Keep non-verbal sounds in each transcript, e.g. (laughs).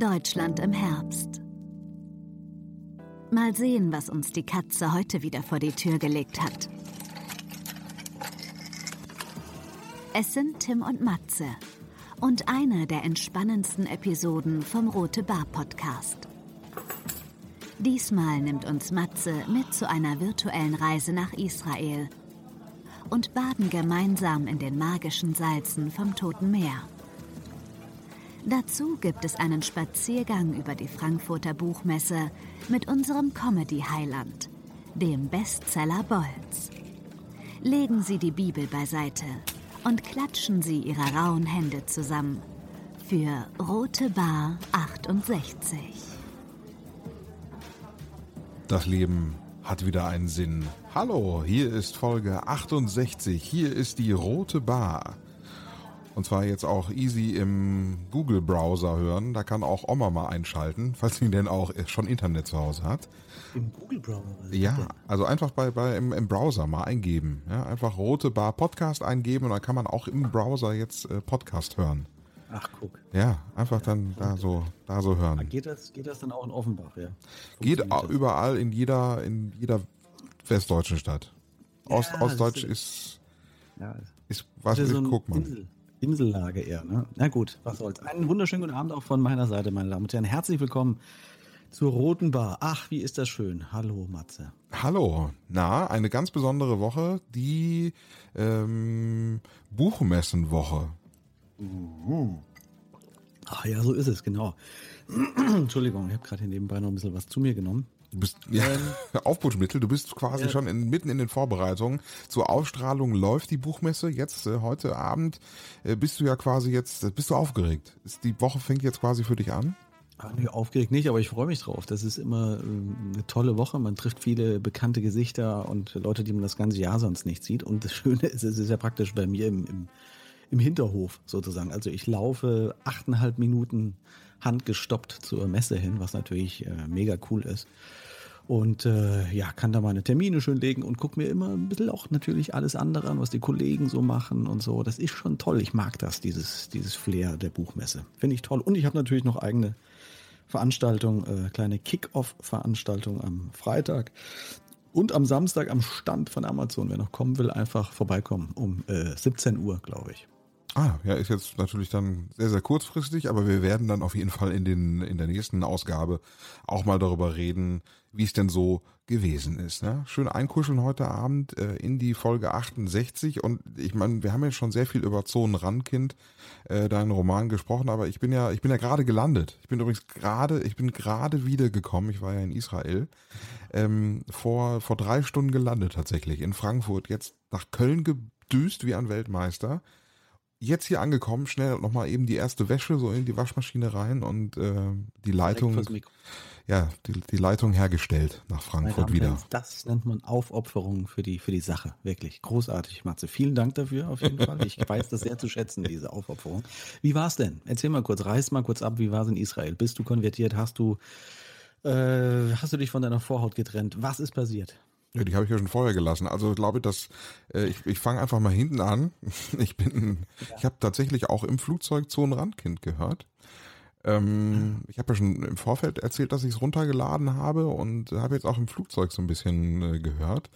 Deutschland im Herbst. Mal sehen, was uns die Katze heute wieder vor die Tür gelegt hat. Es sind Tim und Matze und eine der entspannendsten Episoden vom Rote Bar Podcast. Diesmal nimmt uns Matze mit zu einer virtuellen Reise nach Israel und baden gemeinsam in den magischen Salzen vom Toten Meer. Dazu gibt es einen Spaziergang über die Frankfurter Buchmesse mit unserem Comedy-Heiland, dem Bestseller Bolz. Legen Sie die Bibel beiseite und klatschen Sie Ihre rauen Hände zusammen für Rote Bar 68. Das Leben hat wieder einen Sinn. Hallo, hier ist Folge 68. Hier ist die Rote Bar. Und zwar jetzt auch easy im Google-Browser hören. Da kann auch Oma mal einschalten, (laughs) falls sie denn auch schon Internet zu Hause hat. Im Google-Browser? Ja, also einfach bei, bei im, im Browser mal eingeben. Ja, einfach Rote Bar Podcast eingeben und dann kann man auch im Browser jetzt äh, Podcast hören. Ach, guck. Ja, einfach dann da so, da so hören. Geht das, geht das dann auch in Offenbach, ja? Geht überall in jeder, in jeder westdeutschen Stadt. Ost, Ja, Ostdeutsch das ist, Ja, ist, was ist ist, so guck mal. Insel, Insellage eher, ne? Na gut, was soll's. Einen wunderschönen guten Abend auch von meiner Seite, meine Damen und Herren. Herzlich willkommen zur Roten Bar. Ach, wie ist das schön. Hallo, Matze. Hallo, na, eine ganz besondere Woche, die ähm, Buchmessenwoche. Ach ja, so ist es, genau. (clears throat) Entschuldigung, ich habe gerade hier nebenbei noch ein bisschen was zu mir genommen. Du bist ja, (laughs) Aufputschmittel, du bist quasi Ja. schon in, mitten in den Vorbereitungen. Zur Ausstrahlung läuft die Buchmesse. Jetzt, äh, heute Abend, äh, bist du ja quasi jetzt, äh, bist du aufgeregt. Ist, die Woche fängt jetzt quasi für dich an. Ah, nee, aufgeregt nicht, aber ich freue mich drauf. Das ist immer ähm, eine tolle Woche. Man trifft viele bekannte Gesichter und Leute, die man das ganze Jahr sonst nicht sieht. Und das Schöne ist, es ist ja praktisch bei mir im, im, im Hinterhof sozusagen. Also ich laufe achteinhalb Minuten handgestoppt zur Messe hin, was natürlich äh, mega cool ist. Und äh, ja, kann da meine Termine schön legen und guck mir immer ein bisschen auch natürlich alles andere an, was die Kollegen so machen und so. Das ist schon toll. Ich mag das, dieses, dieses Flair der Buchmesse. Finde ich toll. Und ich habe natürlich noch eigene Veranstaltung, äh, kleine Kick-Off-Veranstaltung am Freitag und am Samstag am Stand von Amazon. Wer noch kommen will, einfach vorbeikommen um äh, 17 Uhr, glaube ich. Ah, ja, ist jetzt natürlich dann sehr, sehr kurzfristig, aber wir werden dann auf jeden Fall in den, in der nächsten Ausgabe auch mal darüber reden, wie es denn so gewesen ist. Ne? Schön einkuscheln heute Abend äh, in die Folge 68 und ich meine, wir haben ja schon sehr viel über Zonen Randkind, äh, deinen Roman gesprochen, aber ich bin ja, ich bin ja gerade gelandet. Ich bin übrigens gerade, ich bin gerade wiedergekommen. Ich war ja in Israel ähm, vor vor drei Stunden gelandet tatsächlich in Frankfurt. Jetzt nach Köln gedüst wie ein Weltmeister jetzt hier angekommen, schnell nochmal eben die erste Wäsche so in die Waschmaschine rein und äh, die Leitung, ja, die, die Leitung hergestellt nach Frankfurt Damen wieder. Das nennt man Aufopferung für die, für die Sache. Wirklich großartig, Matze. Vielen Dank dafür auf jeden Fall. Ich weiß das sehr zu schätzen, diese Aufopferung. Wie war's denn? Erzähl mal kurz, reiß mal kurz ab, wie war's in Israel? Bist du konvertiert? Hast du, äh, hast du dich von deiner Vorhaut getrennt? Was ist passiert? Ja, die habe ich ja schon vorher gelassen. Also ich glaube, dass äh, ich, ich fange einfach mal hinten an. (laughs) Ich bin, ich habe tatsächlich auch im Flugzeug Zonen Randkind gehört. Ähm, ich habe ja schon im Vorfeld erzählt, dass ich es runtergeladen habe und habe jetzt auch im Flugzeug so ein bisschen äh, gehört.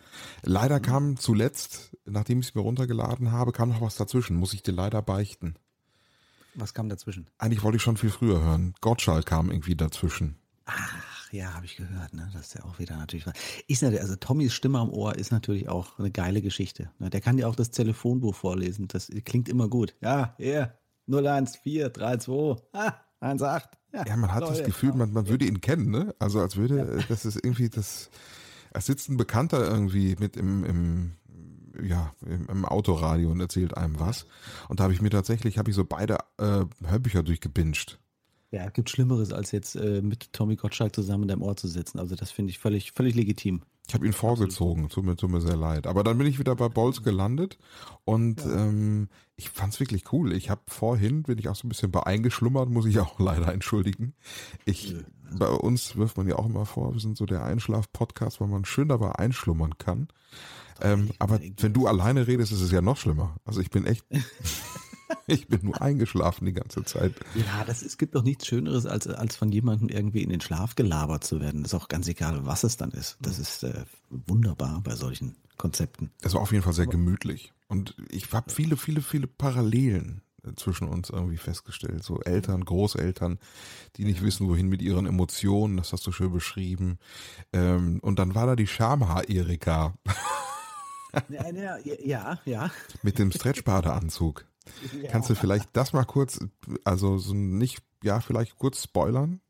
Leider kam zuletzt, nachdem ich es mir runtergeladen habe, kam noch was dazwischen. Muss ich dir leider beichten. Was kam dazwischen? Eigentlich wollte ich schon viel früher hören. Gottschalk kam irgendwie dazwischen. Ach ja, habe ich gehört, ne? Das ist ja auch wieder natürlich. Ist natürlich, also Tommys Stimme am Ohr ist natürlich auch eine geile Geschichte. ne? Der kann dir auch das Telefonbuch vorlesen. Das klingt immer gut. Ja, hier, 01432, ah, 18. Ja, Ja, man hat das Leute. Gefühl, man, man würde ihn kennen, ne? Also als würde, äh, das ist irgendwie das, als sitzt ein Bekannter irgendwie mit im, im ja, im, im Autoradio und erzählt einem was. Und da habe ich mir tatsächlich, habe ich so beide äh, Hörbücher durchgebinged. Ja, gibt Schlimmeres, als jetzt äh, mit Tommy Gottschalk zusammen in deinem Ohr zu sitzen. Also das finde ich völlig, völlig legitim. Ich habe ihn vorgezogen, tut mir, tut mir sehr leid. Aber dann bin ich wieder bei Bolz gelandet und ähm, ich fand's wirklich cool. Ich habe vorhin, bin ich auch so ein bisschen bei eingeschlummert, muss ich auch (laughs) leider entschuldigen. Ich, bei uns wirft man ja auch immer vor, wir sind so der Einschlaf-Podcast, weil man schön dabei einschlummern kann. Ähm, aber wenn du alleine redest, ist es ja noch schlimmer. Also ich bin echt, (laughs) (laughs) Ich bin nur eingeschlafen die ganze Zeit. Ja, das, es gibt doch nichts Schöneres, als, als von jemandem irgendwie in den Schlaf gelabert zu werden. Das ist auch ganz egal, was es dann ist. Das ist äh, wunderbar bei solchen Konzepten. Es war auf jeden Fall sehr gemütlich. Und ich habe viele, viele, viele Parallelen äh, zwischen uns irgendwie festgestellt. So Eltern, Großeltern, die nicht wissen, wohin mit ihren Emotionen, das hast du schön beschrieben. Ähm, und dann war da die Schamhaar-Erika. Ja, ja, ja, ja. Mit dem Stretchbadeanzug. Ja. Kannst du vielleicht das mal kurz, also so nicht, ja, vielleicht kurz spoilern?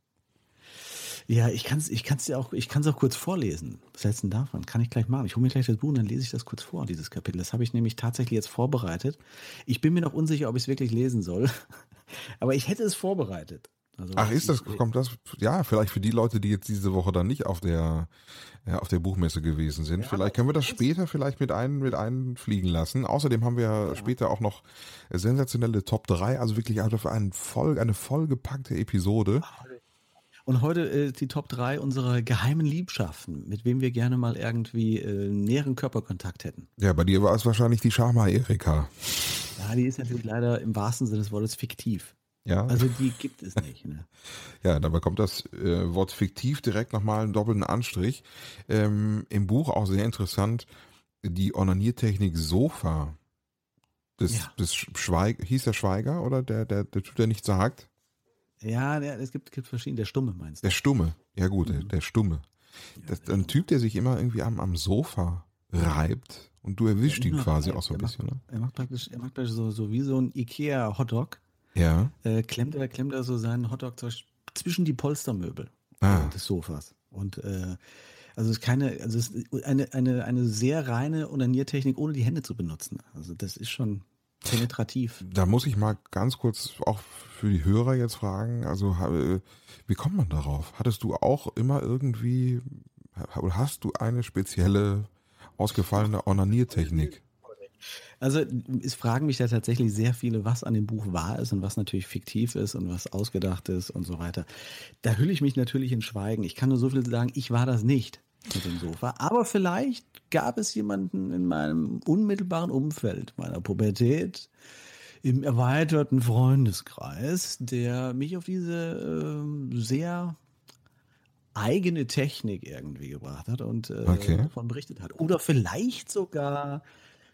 Ja, ich kann es ich kann's dir auch, ich kann es auch kurz vorlesen. Was hältst du denn davon? Kann ich gleich machen. Ich hole mir gleich das Buch und dann lese ich das kurz vor, dieses Kapitel. Das habe ich nämlich tatsächlich jetzt vorbereitet. Ich bin mir noch unsicher, ob ich es wirklich lesen soll. (laughs) Aber ich hätte es vorbereitet. Also Ach, ist das, kommt das, ja, vielleicht für die Leute, die jetzt diese Woche dann nicht auf der, ja, auf der Buchmesse gewesen sind. Ja, vielleicht können wir das später vielleicht mit ein, mit einfliegen lassen. Außerdem haben wir ja. später auch noch sensationelle Top 3, also wirklich einfach eine voll, eine vollgepackte Episode. Und heute äh, die Top 3 unserer geheimen Liebschaften, mit wem wir gerne mal irgendwie äh, näheren Körperkontakt hätten. Ja, bei dir war es wahrscheinlich die Schama Erika. Ja, die ist natürlich leider im wahrsten Sinne des Wortes fiktiv. Ja. Also die gibt es nicht. Ne? (laughs) ja, dabei kommt das äh, Wort fiktiv direkt nochmal einen doppelten Anstrich. Ähm, Im Buch auch sehr interessant, die Onaniertechnik Sofa. Das, ja. das Schweig, hieß der Schweiger oder der, der, der Typ, der nicht sagt? Ja, der, es gibt, gibt verschiedene. Der Stumme meinst du? Der Stumme, ja gut, mhm. der, der Stumme. Das, ja, ein Typ, der sich immer irgendwie am, am Sofa reibt und du erwischst ihn quasi reibt. auch so ein bisschen. Macht, ne? Er macht praktisch, er macht praktisch so, so wie so ein Ikea-Hotdog ja. Äh, klemmt, er, klemmt er so seinen Hotdog zwischen die Polstermöbel ah. des Sofas. Und äh, also es ist keine, also es ist eine, eine, eine sehr reine Onaniertechnik, ohne die Hände zu benutzen. Also das ist schon penetrativ. Da muss ich mal ganz kurz auch für die Hörer jetzt fragen, also äh, wie kommt man darauf? Hattest du auch immer irgendwie, hast du eine spezielle ausgefallene Onaniertechnik? Also es fragen mich da tatsächlich sehr viele, was an dem Buch wahr ist und was natürlich fiktiv ist und was ausgedacht ist und so weiter. Da hülle ich mich natürlich in Schweigen. Ich kann nur so viel sagen, ich war das nicht mit dem Sofa. Aber vielleicht gab es jemanden in meinem unmittelbaren Umfeld, meiner Pubertät, im erweiterten Freundeskreis, der mich auf diese äh, sehr eigene Technik irgendwie gebracht hat und äh, okay. davon berichtet hat. Oder vielleicht sogar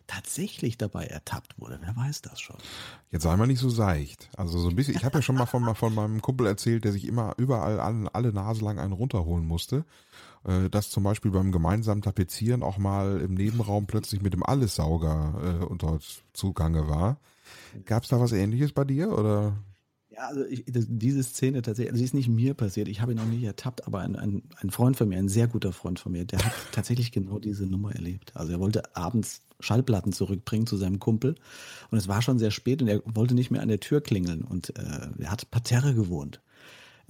tatsächlich dabei ertappt wurde. Wer weiß das schon? Jetzt sei mal nicht so seicht. Also so ein bisschen, ich habe ja schon mal von, von meinem Kumpel erzählt, der sich immer überall an, alle Nase lang einen runterholen musste. Äh, dass zum Beispiel beim gemeinsamen Tapezieren auch mal im Nebenraum plötzlich mit dem Allessauger äh, unter Zugange war. Gab es da was ähnliches bei dir oder? Ja, also ich, diese Szene tatsächlich, also sie ist nicht mir passiert, ich habe ihn noch nicht ertappt, aber ein, ein, ein Freund von mir, ein sehr guter Freund von mir, der hat (laughs) tatsächlich genau diese Nummer erlebt. Also er wollte abends Schallplatten zurückbringen zu seinem Kumpel und es war schon sehr spät und er wollte nicht mehr an der Tür klingeln und äh, er hat Parterre gewohnt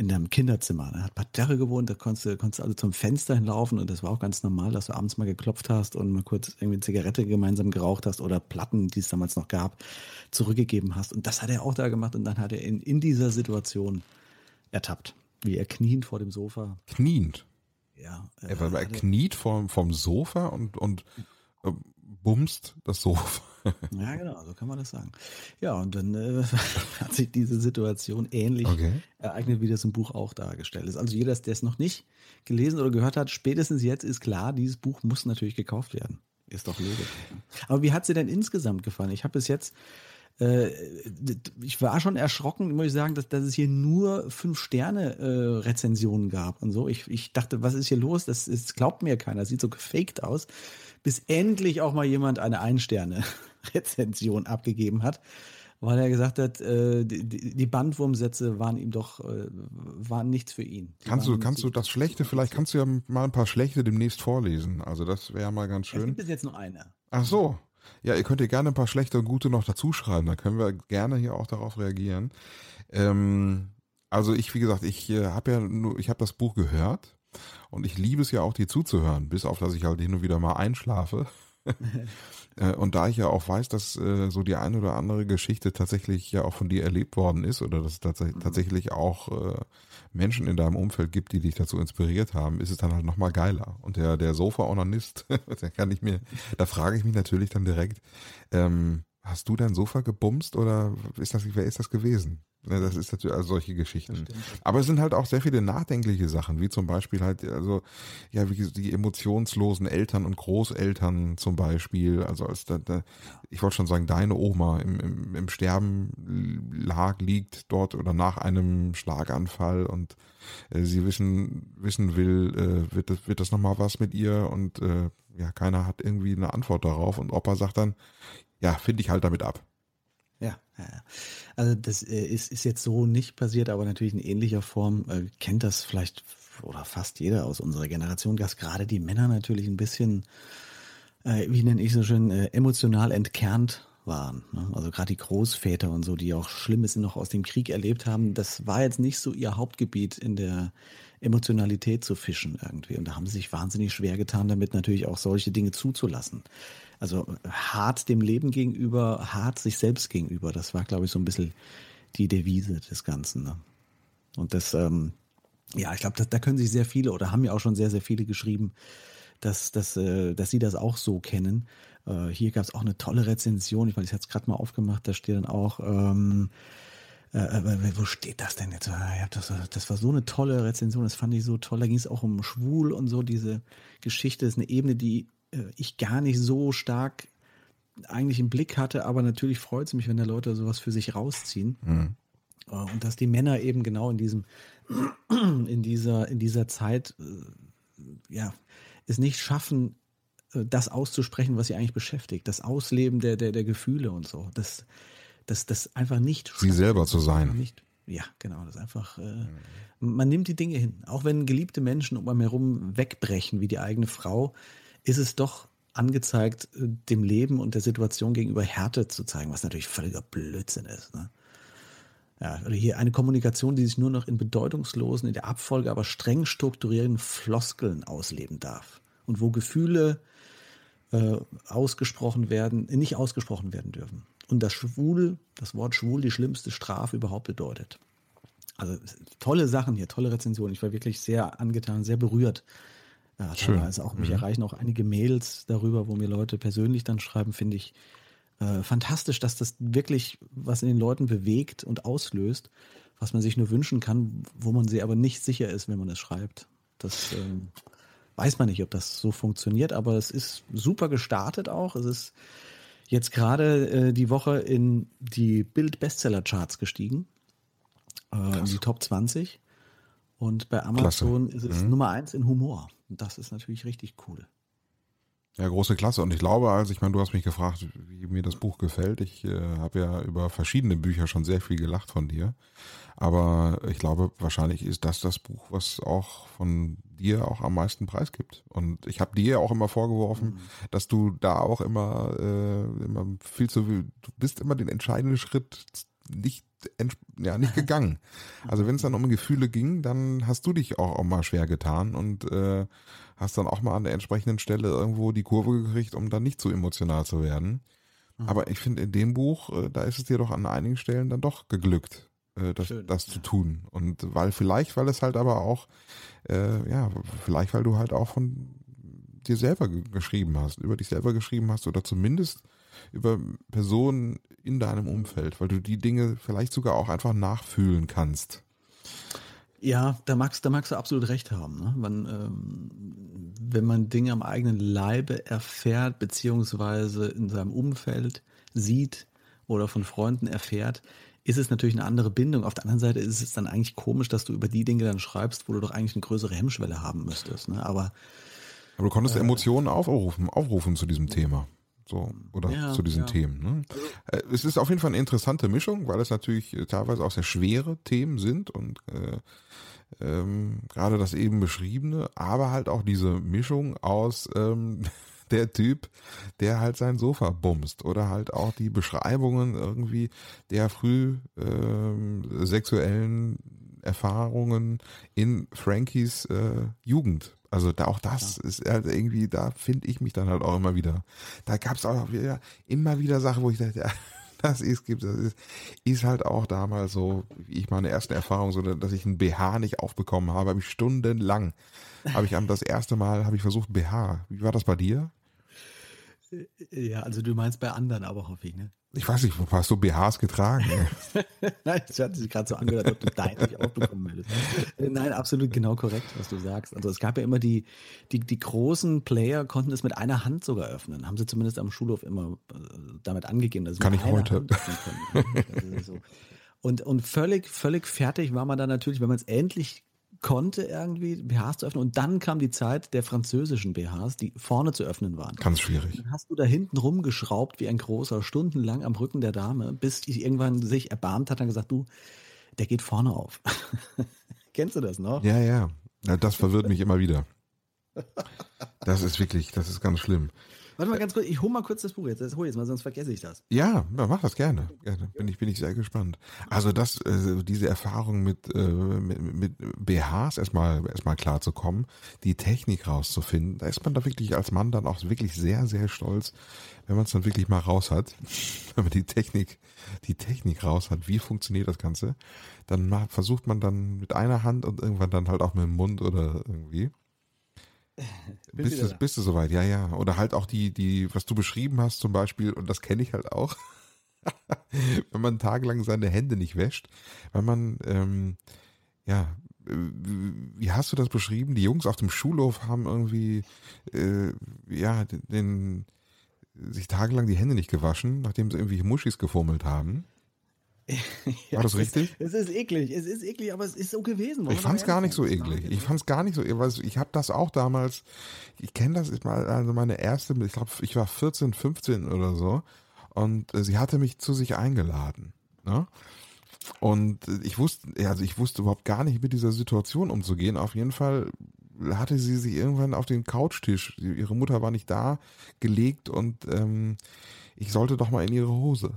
in einem Kinderzimmer. Er hat Parterre gewohnt, da konntest du, konntest also zum Fenster hinlaufen und das war auch ganz normal, dass du abends mal geklopft hast und mal kurz irgendwie eine Zigarette gemeinsam geraucht hast oder Platten, die es damals noch gab, zurückgegeben hast. Und das hat er auch da gemacht und dann hat er in, in dieser Situation ertappt, wie er kniend vor dem Sofa. Kniend? Ja. Äh, er, er kniet vom, vom Sofa und, und äh, bumst das Sofa. (laughs) ja, genau, so kann man das sagen. Ja, und dann äh, (laughs) hat sich diese Situation ähnlich okay. ereignet, wie das im Buch auch dargestellt ist. Also jeder, der es noch nicht gelesen oder gehört hat, spätestens jetzt ist klar, dieses Buch muss natürlich gekauft werden. Ist doch logisch. Aber wie hat sie denn insgesamt gefallen? Ich habe bis jetzt äh, ich war schon erschrocken, muss ich sagen, dass, dass es hier nur fünf Sterne äh, gab und so. Ich, ich dachte, was ist hier los? Das, das glaubt mir keiner. Das sieht so gefaked aus bis endlich auch mal jemand eine Ein-Sterne-Rezension abgegeben hat, weil er gesagt hat, äh, die, die, Bandwurmsätze waren ihm doch äh, waren nichts für ihn. Die kannst du kannst du das Schlechte vielleicht kannst du ja mal ein paar Schlechte demnächst vorlesen. Also das wäre mal ganz schön. Es gibt jetzt nur eine. Ach so. Ja, ihr könnt ihr gerne ein paar schlechte und gute noch dazu schreiben. Da können wir gerne hier auch darauf reagieren. Ähm, also ich, wie gesagt, ich äh, habe ja nur, ich habe das Buch gehört und ich liebe es ja auch, dir zuzuhören, bis auf, dass ich halt hin und wieder mal einschlafe. (laughs) Äh, und da ich ja auch weiß, dass äh, so die eine oder andere Geschichte tatsächlich ja auch von dir erlebt worden ist oder dass es tats mhm. tatsächlich auch äh, Menschen in deinem Umfeld gibt, die dich dazu inspiriert haben, ist es dann halt nochmal geiler. Und der, der Sofa-Onanist, (laughs) der kann ich mir, da frage ich mich natürlich dann direkt, ähm, hast du dein Sofa gebumst oder ist das, wer ist das gewesen? Ja, das ist natürlich also solche Geschichten. Aber es sind halt auch sehr viele nachdenkliche Sachen, wie zum Beispiel halt, also, ja, wie die emotionslosen Eltern und Großeltern zum Beispiel. Also als da, da ich wollte schon sagen, deine Oma im, im, im Sterben lag, liegt dort oder nach einem Schlaganfall und äh, sie wissen, wissen will, äh, wird das, wird das nochmal was mit ihr und äh, ja, keiner hat irgendwie eine Antwort darauf und Opa sagt dann, ja, finde ich halt damit ab. Ja, ja, also das äh, ist, ist jetzt so nicht passiert, aber natürlich in ähnlicher Form äh, kennt das vielleicht oder fast jeder aus unserer Generation, dass gerade die Männer natürlich ein bisschen, äh, wie nenne ich so schön, äh, emotional entkernt waren. Ne? Also gerade die Großväter und so, die auch Schlimmes noch aus dem Krieg erlebt haben, das war jetzt nicht so ihr Hauptgebiet in der Emotionalität zu fischen irgendwie. Und da haben sie sich wahnsinnig schwer getan, damit natürlich auch solche Dinge zuzulassen. Also hart dem Leben gegenüber, hart sich selbst gegenüber. Das war, glaube ich, so ein bisschen die Devise des Ganzen. Ne? Und das, ähm, ja, ich glaube, da, da können sich sehr viele oder haben ja auch schon sehr, sehr viele geschrieben, dass, dass, äh, dass sie das auch so kennen. Äh, hier gab es auch eine tolle Rezension, ich meine, ich hatte es gerade mal aufgemacht, da steht dann auch, ähm, äh, äh wo steht das denn jetzt? Ja, das, das war so eine tolle Rezension, das fand ich so toll. Da ging es auch um Schwul und so, diese Geschichte ist eine Ebene, die ich gar nicht so stark eigentlich im Blick hatte, aber natürlich freut es mich, wenn da Leute sowas für sich rausziehen. Mhm. Äh, und dass die Männer eben genau in diesem, (clears throat) in dieser, in dieser Zeit, äh, ja, es nicht schaffen, das auszusprechen, was sie eigentlich beschäftigt. Das Ausleben der, der, der Gefühle und so. Das, das, das einfach nicht. Sie selber zu sein. Nicht, ja, genau. Das einfach, äh, man nimmt die Dinge hin. Auch wenn geliebte Menschen um einen herum wegbrechen, wie die eigene Frau, ist es doch angezeigt, äh, dem Leben und der Situation gegenüber Härte zu zeigen, was natürlich völliger Blödsinn ist. Ne? Ja, hier eine Kommunikation, die sich nur noch in bedeutungslosen, in der Abfolge aber streng strukturierten Floskeln ausleben darf. Und wo Gefühle äh, ausgesprochen werden, nicht ausgesprochen werden dürfen. Und das Schwul, das Wort Schwul, die schlimmste Strafe überhaupt bedeutet. Also tolle Sachen hier, tolle Rezensionen. Ich war wirklich sehr angetan, sehr berührt ja, Schön. Also auch mich mhm. erreichen auch einige Mails darüber, wo mir Leute persönlich dann schreiben, finde ich äh, fantastisch, dass das wirklich was in den Leuten bewegt und auslöst, was man sich nur wünschen kann, wo man sich aber nicht sicher ist, wenn man es schreibt. Das ähm, weiß man nicht, ob das so funktioniert, aber es ist super gestartet auch. Es ist jetzt gerade äh, die Woche in die Bild-Bestseller-Charts gestiegen, äh, in die Top 20. Und bei Amazon Klasse. ist es mhm. Nummer eins in Humor. Und das ist natürlich richtig cool. Ja, große Klasse. Und ich glaube, also ich meine, du hast mich gefragt, wie mir das Buch gefällt. Ich äh, habe ja über verschiedene Bücher schon sehr viel gelacht von dir. Aber ich glaube, wahrscheinlich ist das das Buch, was auch von dir auch am meisten Preis gibt. Und ich habe dir auch immer vorgeworfen, mhm. dass du da auch immer, äh, immer viel zu viel, du bist immer den entscheidenden Schritt nicht ja nicht gegangen. (laughs) Also wenn es dann um Gefühle ging, dann hast du dich auch, auch mal schwer getan und äh, hast dann auch mal an der entsprechenden Stelle irgendwo die Kurve gekriegt, um dann nicht zu emotional zu werden. Mhm. Aber ich finde in dem Buch, äh, da ist es dir doch an einigen Stellen dann doch geglückt, äh, das, Schön, das ja. zu tun. Und weil vielleicht, weil es halt aber auch, äh, ja, vielleicht weil du halt auch von dir selber geschrieben hast, über dich selber geschrieben hast oder zumindest über Personen in deinem Umfeld, weil du die Dinge vielleicht sogar auch einfach nachfühlen kannst. Ja, da magst, da magst du absolut recht haben. Ne? Man, ähm, wenn man Dinge am eigenen Leibe erfährt, beziehungsweise in seinem Umfeld sieht oder von Freunden erfährt, ist es natürlich eine andere Bindung. Auf der anderen Seite ist es dann eigentlich komisch, dass du über die Dinge dann schreibst, wo du doch eigentlich eine größere Hemmschwelle haben müsstest. Ne? Aber, Aber du konntest äh, Emotionen aufrufen, aufrufen zu diesem Thema. So, oder ja, zu diesen ja. Themen. Ne? Äh, es ist auf jeden Fall eine interessante Mischung, weil es natürlich teilweise auch sehr schwere Themen sind und äh, ähm, gerade das eben beschriebene, aber halt auch diese Mischung aus ähm, (laughs) der Typ, der halt sein Sofa bumst oder halt auch die Beschreibungen irgendwie der früh ähm, sexuellen Erfahrungen in Frankies äh, Jugend also da auch das ja. ist halt irgendwie, da finde ich mich dann halt auch immer wieder. Da gab es auch wieder, immer wieder Sachen, wo ich dachte, (laughs) ja, das ist, gibt, das ist, ist halt auch damals so, wie ich meine erste Erfahrung, so, dass ich ein BH nicht aufbekommen habe, habe ich stundenlang, habe ich das erste Mal, habe ich versucht BH. Wie war das bei dir? Ja, also du meinst bei anderen aber, hoffe ich, ne? Ich weiß nicht, hast du BHs getragen? (laughs) Nein, das hat sich gerade so angehört, als ob du deinen nicht auch bekommen würdest. Äh, nein, absolut genau korrekt, was du sagst. Also es gab ja immer die, die, die großen Player konnten es mit einer Hand sogar öffnen. Haben sie zumindest am Schulhof immer äh, damit angegeben. Dass Kann ich heute. So. Und, und völlig, völlig fertig war man dann natürlich, wenn man es endlich konnte irgendwie BHs zu öffnen und dann kam die Zeit der französischen BHs, die vorne zu öffnen waren. Ganz schwierig. Dann hast du da hinten rumgeschraubt wie ein großer, stundenlang am Rücken der Dame, bis die irgendwann sich erbarmt hat und gesagt, du, der geht vorne auf. (laughs) Kennst du das noch? Ja, ja. Das verwirrt mich immer wieder. Das ist wirklich, das ist ganz schlimm. Warte mal ganz kurz, ich hole mal kurz das Buch jetzt. Das hol jetzt mal, sonst vergesse ich das. Ja, mach das gerne. gerne. Bin ich, bin ich sehr gespannt. Also das, äh, diese Erfahrung mit, äh, mit, mit BHs erstmal, erstmal klar zu kommen, die Technik rauszufinden, da ist man da wirklich als Mann dann auch wirklich sehr, sehr stolz, wenn man es dann wirklich mal raus hat. (laughs) wenn man die Technik, die Technik raus hat, wie funktioniert das Ganze, dann versucht man dann mit einer Hand und irgendwann dann halt auch mit dem Mund oder irgendwie. (laughs) Bist du, bist du soweit, ja, ja. Oder halt auch die, die, was du beschrieben hast zum Beispiel, und das kenne ich halt auch, (laughs) wenn man tagelang seine Hände nicht wäscht, wenn man, ähm, ja, wie hast du das beschrieben? Die Jungs auf dem Schulhof haben irgendwie, äh, ja, den, den, sich tagelang die Hände nicht gewaschen, nachdem sie irgendwie Muschis gefummelt haben. (laughs) War das richtig? Es ist, es ist eklig, es ist eklig, aber es ist so gewesen. Ich fand es gar nicht so eklig. Ich fand es gar nicht so, eklig. ich habe das auch damals, ich kenne das, ist mal, also meine erste, ich glaube, ich war 14, 15 oder so und äh, sie hatte mich zu sich eingeladen. Ne? Und ich wusste, also ich wusste überhaupt gar nicht mit dieser Situation umzugehen. Auf jeden Fall hatte sie sich irgendwann auf den Couchtisch, ihre Mutter war nicht da, gelegt und ähm, ich sollte doch mal in ihre Hose.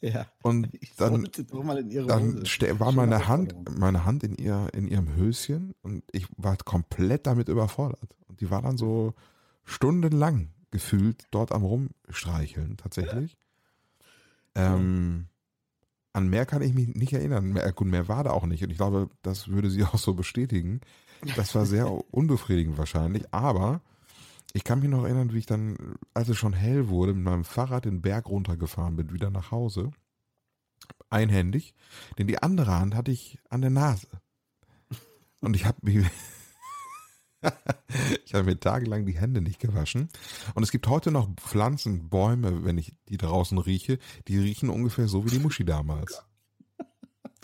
Ja. Und (laughs) dann, dann war meine Hand, meine Hand in ihr, in ihrem Höschen und ich war komplett damit überfordert. Und die war dann so stundenlang gefühlt dort am Rumstreicheln, tatsächlich. Ja. Ähm, an mehr kann ich mich nicht erinnern. Mehr, gut, mehr war da auch nicht. Und ich glaube, das würde sie (laughs) auch so bestätigen. Das war sehr unbefriedigend wahrscheinlich. Aber ich kann mich noch erinnern, wie ich dann, als es schon hell wurde, mit meinem Fahrrad den Berg runtergefahren bin, wieder nach Hause. Einhändig, denn die andere Hand hatte ich an der Nase. Und ich habe mich, (laughs) ich habe mir tagelang die Hände nicht gewaschen. Und es gibt heute noch Pflanzen, Bäume, wenn ich die draußen rieche, die riechen ungefähr so wie die Muschi damals.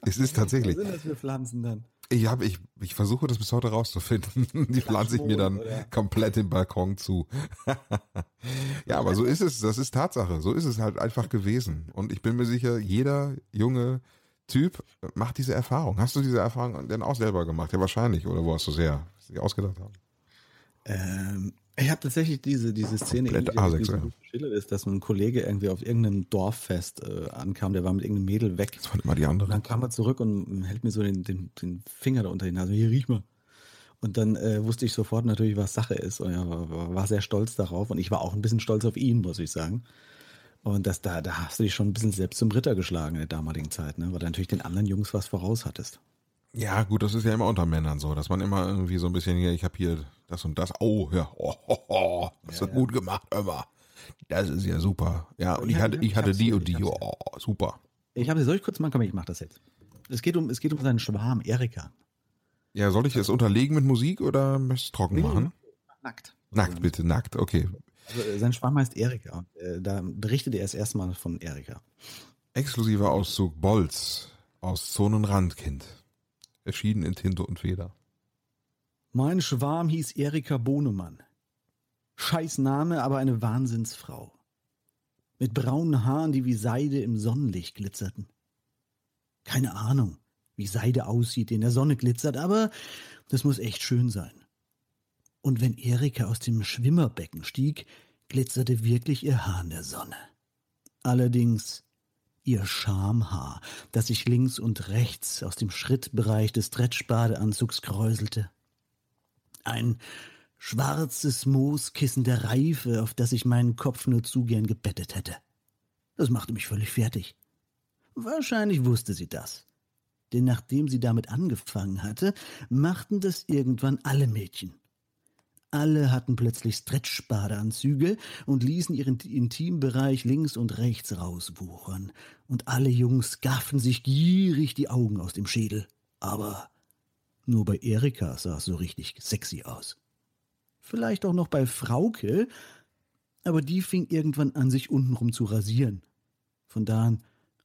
Es ist tatsächlich. Was sind das für Pflanzen dann? Ich, hab, ich, ich versuche das bis heute rauszufinden. (laughs) Die pflanze ich mir dann oder? komplett im Balkon zu. (laughs) ja, aber so ist es. Das ist Tatsache. So ist es halt einfach gewesen. Und ich bin mir sicher, jeder junge Typ macht diese Erfahrung. Hast du diese Erfahrung denn auch selber gemacht? Ja, wahrscheinlich. Oder wo hast du es her? Sie ausgedacht haben? Ähm, ich habe tatsächlich diese, diese Szene, die geschildert ist, dass ein Kollege irgendwie auf irgendeinem Dorffest äh, ankam, der war mit irgendeinem Mädel weg. Das war immer die andere. Und dann kam er zurück und hält mir so den, den, den Finger da unter die Nase. Hier, riech mal. Und dann äh, wusste ich sofort natürlich, was Sache ist. Und er war, war, sehr stolz darauf. Und ich war auch ein bisschen stolz auf ihn, muss ich sagen. Und das, da, da hast du dich schon ein bisschen selbst zum Ritter geschlagen in der damaligen Zeit, ne? weil du natürlich den anderen Jungs was voraus hattest. Ja, gut, das ist ja immer unter Männern so, dass man immer irgendwie so ein bisschen hier, ich habe hier das und das. Oh, ja, oh, oh, oh das ja, ist ja. gut gemacht, immer. Das ist ja super. Ja, und ich, hatte, ich hatte die und die, oh, super. Ich habe sie, soll ich kurz machen? Komm, ich mach das jetzt. Es geht um, es geht um seinen Schwarm, Erika. Ja, soll ich es unterlegen mit Musik oder möchtest du es trocken nee, machen? Nackt. Nackt, bitte, nackt, okay. Also, äh, sein Schwarm heißt Erika äh, da berichtet er erst erstmal von Erika. Exklusiver Auszug Bolz aus Zonenrandkind erschienen in Tinte und Feder. Mein Schwarm hieß Erika Bohnemann. Scheiß Name, aber eine Wahnsinnsfrau. Mit braunen Haaren, die wie Seide im Sonnenlicht glitzerten. Keine Ahnung, wie Seide aussieht, die in der Sonne glitzert, aber das muss echt schön sein. Und wenn Erika aus dem Schwimmerbecken stieg, glitzerte wirklich ihr Haar in der Sonne. Allerdings ihr Schamhaar, das sich links und rechts aus dem Schrittbereich des Stretchbadeanzugs kräuselte. Ein schwarzes Mooskissen der Reife, auf das ich meinen Kopf nur zu gern gebettet hätte. Das machte mich völlig fertig. Wahrscheinlich wusste sie das. Denn nachdem sie damit angefangen hatte, machten das irgendwann alle Mädchen. Alle hatten plötzlich Stretchbadeanzüge und ließen ihren Intimbereich links und rechts rauswuchern. Und alle Jungs gaffen sich gierig die Augen aus dem Schädel. Aber nur bei Erika sah es so richtig sexy aus. Vielleicht auch noch bei Frauke, aber die fing irgendwann an, sich untenrum zu rasieren. Von da an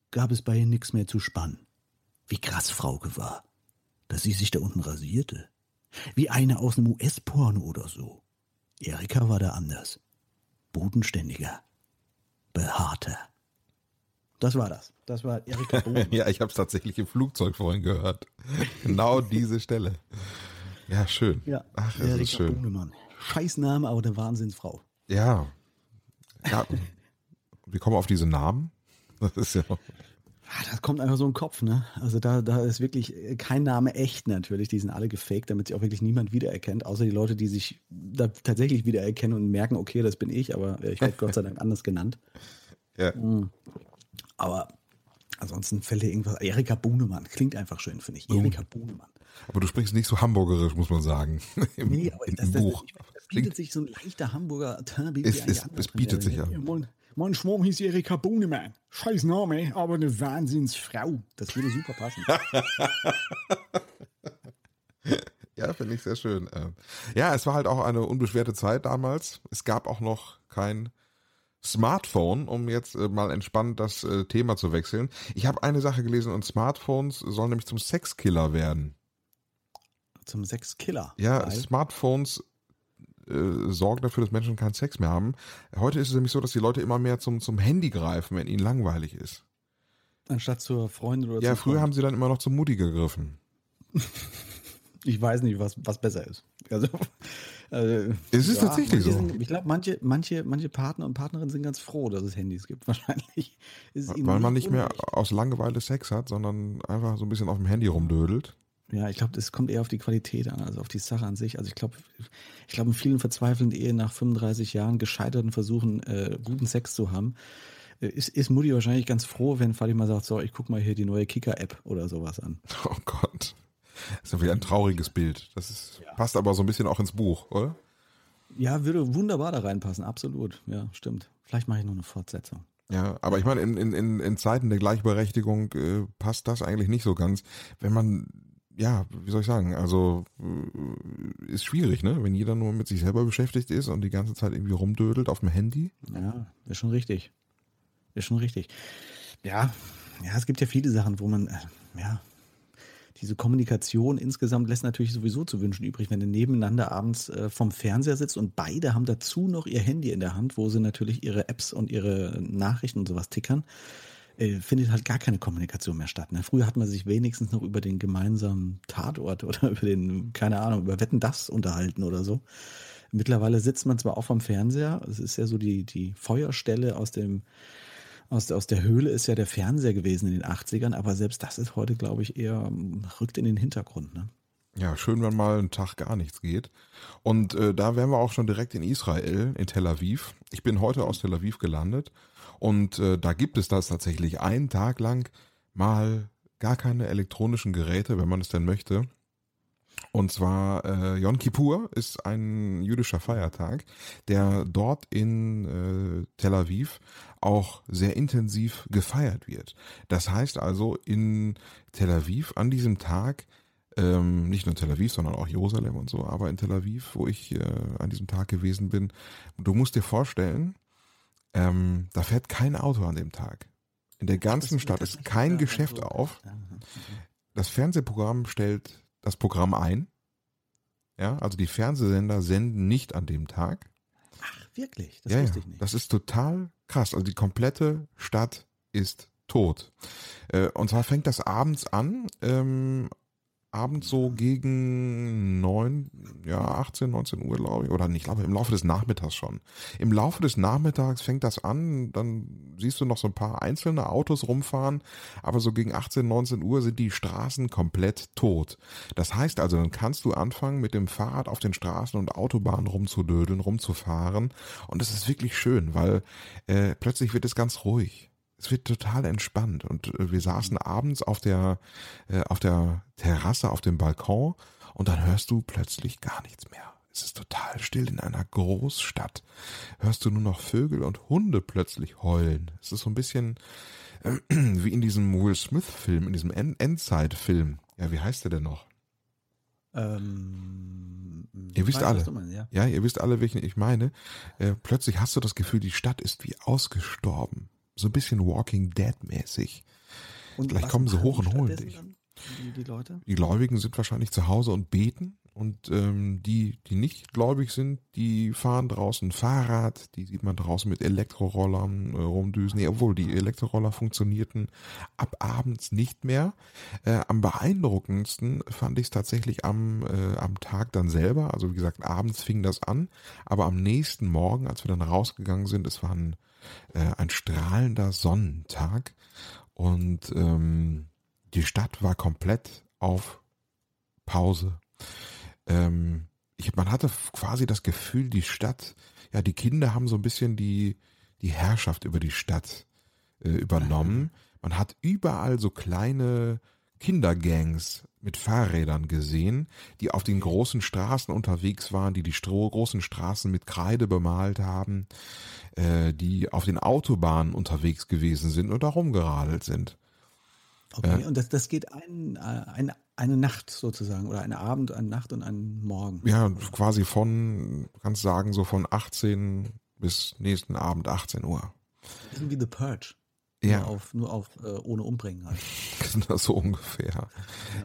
gab es bei ihr nichts mehr zu spannen. Wie krass Frauke war, dass sie sich da unten rasierte. Wie eine aus einem US-Porno oder so. Erika war da anders. Bodenständiger. Behaarter. Das war das. Das war Erika (laughs) Boden. ja, ich habe es tatsächlich im Flugzeug vorhin gehört. genau diese Stelle. Ja, schön. Ja, Ach, das Erika ist schön. Bohnemann. Scheißname, aber eine Wahnsinnsfrau. Ja. ja. Wir kommen auf diese Namen. Das ist ja. (laughs) Ah, das kommt einfach so im Kopf, ne? Also da, da ist wirklich kein Name echt natürlich. Die sind alle gefaked, damit sich auch wirklich niemand wiedererkennt, außer die Leute, die sich da tatsächlich wiedererkennen und merken, okay, das bin ich, aber ich werde Gott sei Dank (laughs) anders genannt. Ja. Mhm. Aber ansonsten fällt dir irgendwas. Erika Buhnemann. Klingt einfach schön, finde ich. Erika Buhnemann. Aber du sprichst nicht so hamburgerisch, muss man sagen. (laughs) Im, nee, aber das, das, Buch. Das, das bietet sich so ein leichter Hamburger. Es, es, es bietet sich ja. Mein, Schwarm hieß Erika Buhnemann. Scheiß Name, aber eine Wahnsinnsfrau. Das würde super passen. (laughs) ja, finde ich sehr schön. Ähm, ja, es war halt auch eine unbeschwerte Zeit damals. Es gab auch noch kein Smartphone, um jetzt äh, mal entspannt das äh, Thema zu wechseln. Ich habe eine Sache gelesen und Smartphones sollen nämlich zum Sexkiller werden. Zum Sexkiller? Ja, Weil? Smartphones äh, sorgen dafür, dass Menschen keinen Sex mehr haben. Heute ist es nämlich so, dass die Leute immer mehr zum, zum Handy greifen, wenn ihnen langweilig ist. Anstatt zur Freundin oder Ja, früher Freund. haben sie dann immer noch zum Mutti gegriffen. (laughs) ich weiß nicht, was, was besser ist. Also, also, (laughs) es ist ja, tatsächlich so. Sind, ich glaube, manche, manche, manche Partner und Partnerinnen sind ganz froh, dass es Handys gibt. (laughs) Wahrscheinlich ist es Weil man nicht mehr aus Langeweile Sex hat, sondern einfach so ein bisschen auf dem Handy rumdödelt. Ja, ich glaube, das kommt eher auf die Qualität an, also auf die Sache an sich. Also ich glaube, ich glaube, in vielen verzweifelnden Ehen nach 35 Jahren gescheiterten Versuchen, äh, guten Sex zu haben, äh, ist, ist Mutti wahrscheinlich ganz froh, wenn Fadi mal sagt, so, ich guck mal hier die neue Kicker-App oder sowas an. Oh Gott. Das ist ja wieder ein trauriges Bild. Das ist, ja. passt aber so ein bisschen auch ins Buch, oder? Ja, würde wunderbar da reinpassen, absolut. Ja, stimmt. Vielleicht mache ich noch eine Fortsetzung. Ja, aber ich meine, in, in, in Zeiten der Gleichberechtigung äh, passt das eigentlich nicht so ganz. Wenn man, ja, wie soll ich sagen, also äh, ist schwierig, ne? Wenn jeder nur mit sich selber beschäftigt ist und die ganze Zeit irgendwie rumdödelt auf dem Handy. Ja, ist schon richtig. Ist schon richtig. Ja, ja, es gibt ja viele Sachen, wo man, äh, ja, diese Kommunikation insgesamt lässt natürlich sowieso zu wünschen übrig, wenn du nebeneinander abends äh, vom Fernseher sitzt und beide haben dazu noch ihr Handy in der Hand, wo sie natürlich ihre Apps und ihre Nachrichten und sowas tickern, äh, findet halt gar keine Kommunikation mehr statt. Ne? Früher hat man sich wenigstens noch über den gemeinsamen Tatort oder (laughs) über den, keine Ahnung, über Wetten das unterhalten oder so. Mittlerweile sitzt man zwar auch vom Fernseher, es ist ja so die, die Feuerstelle aus dem aus, aus der Höhle ist ja der Fernseher gewesen in den 80ern, aber selbst das ist heute, glaube ich, eher rückt in den Hintergrund. Ne? Ja, schön, wenn mal ein Tag gar nichts geht. Und äh, da wären wir auch schon direkt in Israel, in Tel Aviv. Ich bin heute aus Tel Aviv gelandet und äh, da gibt es das tatsächlich einen Tag lang mal gar keine elektronischen Geräte, wenn man es denn möchte. Und zwar äh, Yom Kippur ist ein jüdischer Feiertag, der dort in äh, Tel Aviv auch sehr intensiv gefeiert wird. Das heißt also in Tel Aviv an diesem Tag ähm, nicht nur Tel Aviv, sondern auch Jerusalem und so, aber in Tel Aviv, wo ich äh, an diesem Tag gewesen bin, du musst dir vorstellen, ähm, da fährt kein Auto an dem Tag. In der ganzen Stadt ist kein Geschäft auf. Das Fernsehprogramm stellt das Programm ein. Ja, also die Fernsehsender senden nicht an dem Tag. Ach, wirklich? Das ja, wusste ich nicht. Das ist total krass. Also die komplette Stadt ist tot. Äh, und zwar fängt das abends an. Ähm, abends so gegen neun, ja, 18, 19 Uhr, glaube ich, oder nicht, ich glaube im Laufe des Nachmittags schon. Im Laufe des Nachmittags fängt das an, dann siehst du noch so ein paar einzelne Autos rumfahren, aber so gegen 18, 19 Uhr sind die Straßen komplett tot. Das heißt also, dann kannst du anfangen, mit dem Fahrrad auf den Straßen und Autobahnen rumzudödeln, rumzufahren und das ist wirklich schön, weil äh, plötzlich wird es ganz ruhig es wird total entspannt und äh, wir saßen abends auf der äh, auf der Terrasse auf dem Balkon und dann hörst du plötzlich gar nichts mehr. Es ist total still in einer Großstadt. Hörst du nur noch Vögel und Hunde plötzlich heulen. Es ist so ein bisschen äh, (clears throat) wie in diesem Will Smith-Film, in diesem End Endzeit-Film. Ja, wie heißt der denn noch? Ähm, Ihr wisst alle. meinst, ja. Ja, ihr wisst alle, welchen ich meine. Äh, plötzlich hast du das Gefühl, die Stadt ist wie ausgestorben. So ein bisschen Walking Dead-mäßig. Und Gleich was kommen sie hoch und holen dich. dann, Die, die Leute? Die Gläubigen sind wahrscheinlich zu Hause und beten. Und ähm, die, die nicht gläubig sind, die fahren draußen Fahrrad, die sieht man draußen mit Elektrorollern äh, rumdüsen. Nee, obwohl die Elektroroller funktionierten ab abends nicht mehr. Äh, am beeindruckendsten fand ich es tatsächlich am, äh, am Tag dann selber. Also wie gesagt, abends fing das an. Aber am nächsten Morgen, als wir dann rausgegangen sind, es war ein, äh, ein strahlender Sonnentag. Und ähm, die Stadt war komplett auf Pause. Ähm, ich, man hatte quasi das Gefühl, die Stadt, ja, die Kinder haben so ein bisschen die, die Herrschaft über die Stadt äh, übernommen. Man hat überall so kleine Kindergangs mit Fahrrädern gesehen, die auf den großen Straßen unterwegs waren, die die Stro großen Straßen mit Kreide bemalt haben, äh, die auf den Autobahnen unterwegs gewesen sind und da rumgeradelt sind. Okay, und das, das geht ein, äh, ein, eine Nacht sozusagen oder eine Abend, eine Nacht und einen Morgen. Ja, quasi von, du kannst sagen, so von 18 bis nächsten Abend 18 Uhr. Bisschen wie The Purge. Ja. Nur auf, nur auf äh, ohne Umbringen halt. Das (laughs) so ungefähr.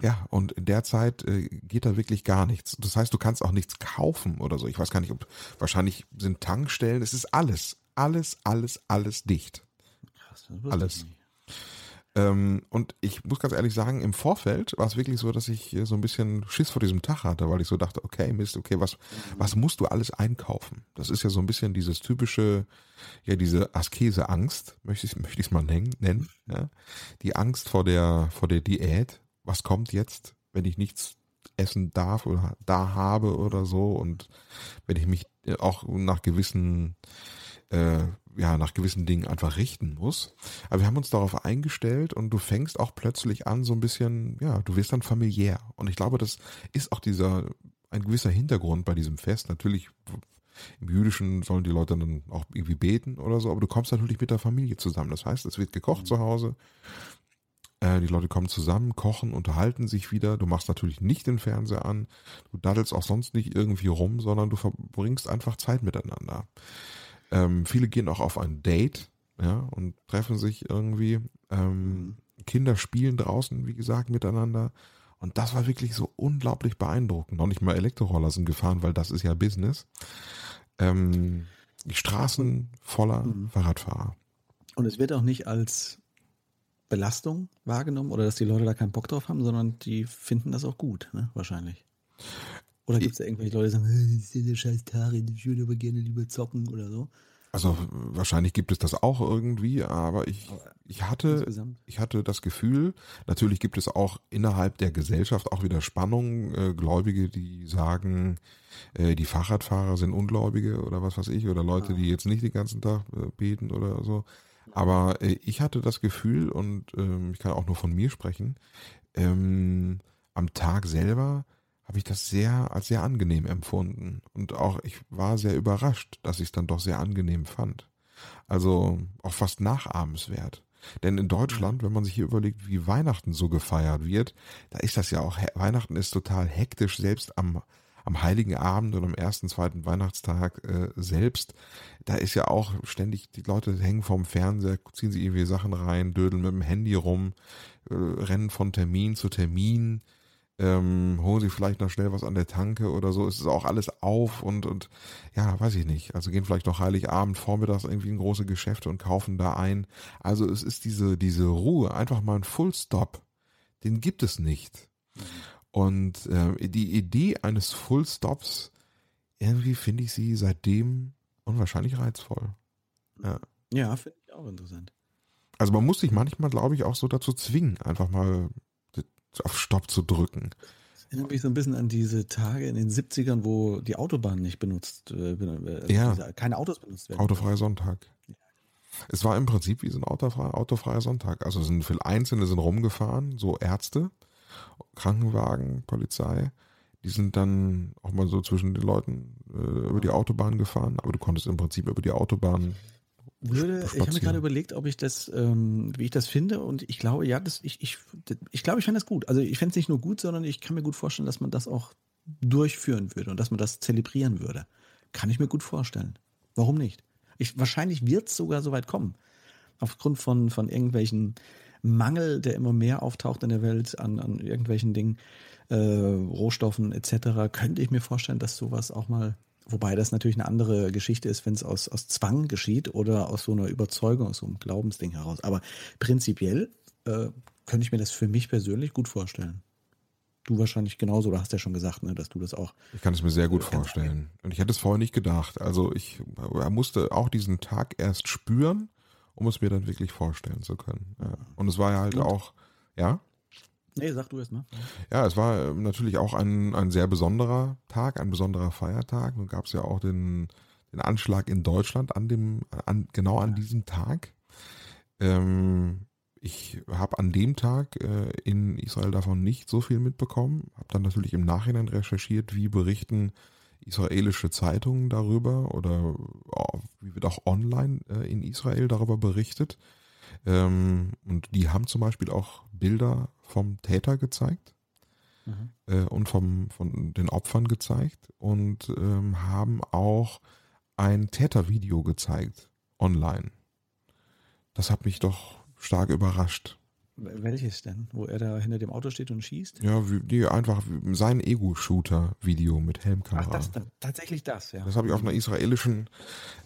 Ja, und in der Zeit äh, geht da wirklich gar nichts. Das heißt, du kannst auch nichts kaufen oder so. Ich weiß gar nicht, ob wahrscheinlich sind Tankstellen, es ist alles, alles, alles, alles dicht. Krass, das Alles. nicht. Ähm, und ich muss ganz ehrlich sagen, im Vorfeld war es wirklich so, dass ich äh, so ein bisschen Schiss vor diesem Tag hatte, weil ich so dachte, okay, Mist, okay, was, was musst du alles einkaufen? Das ist ja so ein bisschen dieses typische, ja, diese Askese-Angst, möchte ich (laughs) möchte ich es mal nennen, nennen ja? Die Angst vor der, vor der Diät. Was kommt jetzt, wenn ich nichts essen darf oder da habe oder so und wenn ich mich äh, auch nach gewissen äh, ja, nach gewissen Dingen einfach richten muss. Aber wir haben uns darauf eingestellt und du fängst auch plötzlich an, so ein bisschen, ja, du wirst dann familiär. Und ich glaube, das ist auch dieser, ein gewisser Hintergrund bei diesem Fest. Natürlich, im Jüdischen sollen die Leute dann auch irgendwie beten oder so, aber du kommst natürlich mit der Familie zusammen. Das heißt, es wird gekocht zu Hause. Äh, Die Leute kommen zusammen, kochen, unterhalten sich wieder. Du machst natürlich nicht den Fernseher an. Du daddelst auch sonst nicht irgendwie rum, sondern du verbringst einfach Zeit miteinander. Ähm, viele gehen auch auf ein Date, ja, und treffen sich irgendwie. Ähm, Kinder spielen draußen, wie gesagt, miteinander. Und das war wirklich so unglaublich beeindruckend. Noch nicht mal Elektroroller sind gefahren, weil das ist ja Business. Ähm, die Straßen voller Fahrradfahrer. Und es wird auch nicht als Belastung wahrgenommen oder dass die Leute da keinen Bock drauf haben, sondern die finden das auch gut, ne? Wahrscheinlich. Oder gibt es da irgendwelche Leute, die sagen, (laughs) "Hey, das ist ja scheiß Tag, ich würde aber gerne lieber zocken oder so? Also wahrscheinlich gibt es das auch irgendwie, aber ich, ich hatte, ich hatte das Gefühl, natürlich gibt es auch innerhalb der Gesellschaft auch wieder Spannungen, äh, Gläubige, die sagen, äh, die Fahrradfahrer sind Ungläubige oder was weiß ich, oder Leute, die jetzt nicht den ganzen Tag äh, beten oder so. Aber äh, ich hatte das Gefühl und ähm, ich kann auch nur von mir sprechen, ähm, am Tag selber habe ich das sehr als sehr angenehm empfunden und auch ich war sehr überrascht, dass ich es dann doch sehr angenehm fand. Also auch fast nachahmenswert. Denn in Deutschland, wenn man sich hier überlegt, wie Weihnachten so gefeiert wird, da ist das ja auch, Weihnachten ist total hektisch, selbst am, am Heiligen Abend und am ersten, zweiten Weihnachtstag äh, selbst. Da ist ja auch ständig, die Leute hängen vorm Fernseher, ziehen sich irgendwie Sachen rein, dödeln mit dem Handy rum, äh, rennen von Termin zu Termin ähm, holen sich vielleicht noch schnell was an der Tanke oder so, es ist auch alles auf und, und ja, weiß ich nicht. Also gehen vielleicht noch Heiligabend vormittags irgendwie in große Geschäfte und kaufen da ein. Also es ist diese, diese Ruhe, einfach mal ein Full Stop, den gibt es nicht. Und äh, die Idee eines Full Stops, irgendwie finde ich sie seitdem unwahrscheinlich reizvoll. Ja. Ja, finde ich auch interessant. Also man muss sich manchmal, glaube ich, auch so dazu zwingen, einfach mal auf Stopp zu drücken. Das erinnert mich so ein bisschen an diese Tage in den 70ern, wo die Autobahn nicht benutzt, äh, äh, Ja. diese- keine Autos benutzt werden. Autofreier Sonntag. Es war im Prinzip wie so ein autofreier, autofreier Sonntag. Also sind viele Einzelne sind rumgefahren, so Ärzte, Krankenwagen, Polizei, Die sind dann auch mal so zwischen den Leuten äh, über die Autobahn gefahren, aber du konntest im Prinzip über die Autobahn würde, ich habe mir gerade überlegt, ob ich das, ähm, wie ich das finde und ich glaube, ja, das, ich, ich, ich glaube, ich fände das gut. Also ich fände es nicht nur gut, sondern ich kann mir gut vorstellen, dass man das auch durchführen würde und dass man das zelebrieren würde. Kann ich mir gut vorstellen. Warum nicht? Ich, wahrscheinlich wird es sogar so weit kommen. Aufgrund von, von irgendwelchen Mangel, der immer mehr auftaucht in der Welt an, an irgendwelchen Dingen, äh, Rohstoffen etc., könnte ich mir vorstellen, dass sowas auch mal Wobei das natürlich eine andere Geschichte ist, wenn es aus, aus Zwang geschieht oder aus so einer Überzeugung, aus so einem Glaubensding heraus. Aber prinzipiell äh, könnte ich mir das für mich persönlich gut vorstellen. Du wahrscheinlich genauso, du hast ja schon gesagt, ne, dass du das auch. Ich kann es mir sehr gut vorstellen. Und ich hätte es vorher nicht gedacht. Also ich musste auch diesen Tag erst spüren, um es mir dann wirklich vorstellen zu können. Ja. Und es war ja halt Und? auch, ja. Nee, sag du es mal. Ja, es war ähm, natürlich auch ein, ein sehr besonderer Tag, ein besonderer Feiertag. Nun gab es ja auch den, den Anschlag in Deutschland an dem, an, genau an diesem Tag. Ähm, ich habe an dem Tag äh, in Israel davon nicht so viel mitbekommen, habe dann natürlich im Nachhinein recherchiert, wie berichten israelische Zeitungen darüber oder oh, wie wird auch online äh, in Israel darüber berichtet. Ähm, und die haben zum Beispiel auch Bilder vom Täter gezeigt mhm. äh, und vom, von den Opfern gezeigt und ähm, haben auch ein Tätervideo gezeigt online. Das hat mich doch stark überrascht. Welches denn? Wo er da hinter dem Auto steht und schießt? Ja, wie, die einfach sein Ego-Shooter-Video mit Helmkamera. Ach, das, tatsächlich das, ja. Das habe ich auf einer israelischen,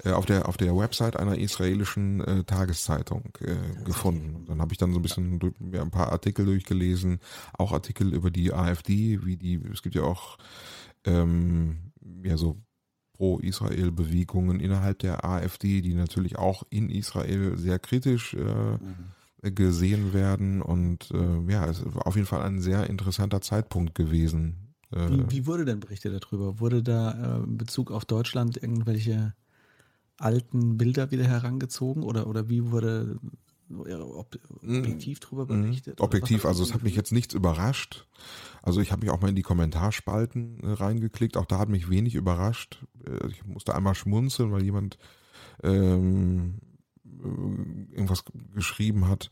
äh, auf der auf der Website einer israelischen äh, Tageszeitung äh, gefunden. Dann habe ich dann so ein bisschen ja, ein paar Artikel durchgelesen, auch Artikel über die AfD, wie die, es gibt ja auch ähm, ja so Pro-Israel-Bewegungen innerhalb der AfD, die natürlich auch in Israel sehr kritisch äh, mhm gesehen werden und äh, ja, es ist auf jeden Fall ein sehr interessanter Zeitpunkt gewesen. Äh, wie, wie, wurde denn berichtet darüber? Wurde da äh, in Bezug auf Deutschland irgendwelche alten Bilder wieder herangezogen oder, oder wie wurde ob, objektiv darüber mm, berichtet? Objektiv, also es hat mich jetzt nichts überrascht. Also ich habe mich auch mal in die Kommentarspalten äh, reingeklickt, auch da hat mich wenig überrascht. Äh, ich musste einmal schmunzeln, weil jemand ähm, äh, irgendwas geschrieben hat.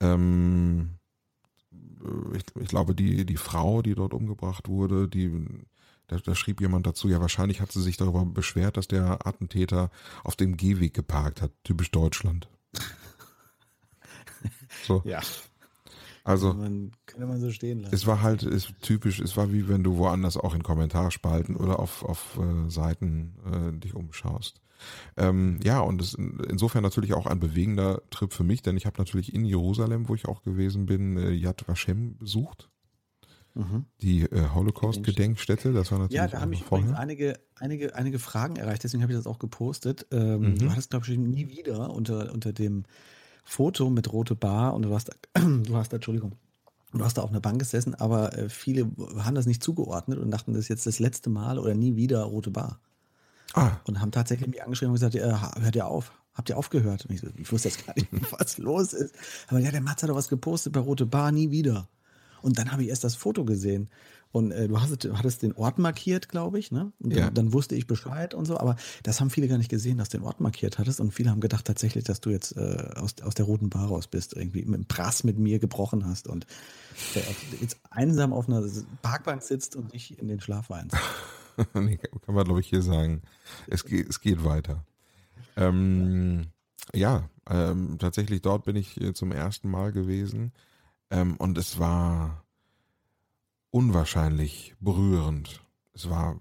Ähm, äh, ich, ich, glaube, die, die Frau, die dort umgebracht wurde, die, da, da, schrieb jemand dazu, ja, wahrscheinlich hat sie sich darüber beschwert, dass der Attentäter auf dem Gehweg geparkt hat. Typisch Deutschland. (laughs) So. Ja. Also, man, könnte man so stehen lassen. Es war halt, ist typisch, es war wie wenn du woanders auch in Kommentarspalten oder auf, auf äh, Seiten äh, dich umschaust. Ähm, ja, und es ist insofern natürlich auch ein bewegender Trip für mich, denn ich habe natürlich in Jerusalem, wo ich auch gewesen bin, äh, Yad Vashem besucht. Mhm. Die äh, Holocaust-Gedenkstätte, das war natürlich. Ja, da haben mich vorher. einige, einige, einige Fragen erreicht, deswegen habe ich das auch gepostet. Ähm, mhm. Du hattest, glaube ich, nie wieder unter, unter dem Foto mit rote Bar und du hast, (clears throat) du hast, Entschuldigung, du hast da auf einer Bank gesessen, aber äh, viele haben das nicht zugeordnet und dachten, das ist jetzt das letzte Mal oder nie wieder rote Bar. Ah. Und haben tatsächlich mich angeschrieben und gesagt, äh, hört ihr auf? Habt ihr aufgehört? Und ich, so, ich wusste jetzt gar nicht, (laughs) was los ist. Aber ja, der Mats hat doch was gepostet bei Rote Bar, nie wieder. Und dann habe ich erst das Foto gesehen. Und äh, du hast, hattest den Ort markiert, glaube ich, ne? Und ja. dann, wusste ich Bescheid und so, aber das haben viele gar nicht gesehen, dass du den Ort markiert hattest. Und viele haben gedacht tatsächlich, dass du jetzt äh, aus, aus der roten Bar raus bist, irgendwie dem Prass mit mir gebrochen hast und äh, jetzt einsam auf einer Parkbank sitzt und dich in den Schlaf weinst. (laughs) (laughs) nee, kann man, glaube ich, hier sagen. Es geht, es geht weiter. Ähm, ja, ähm, tatsächlich dort bin ich äh, zum ersten Mal gewesen. Ähm, und es war unwahrscheinlich berührend. Es war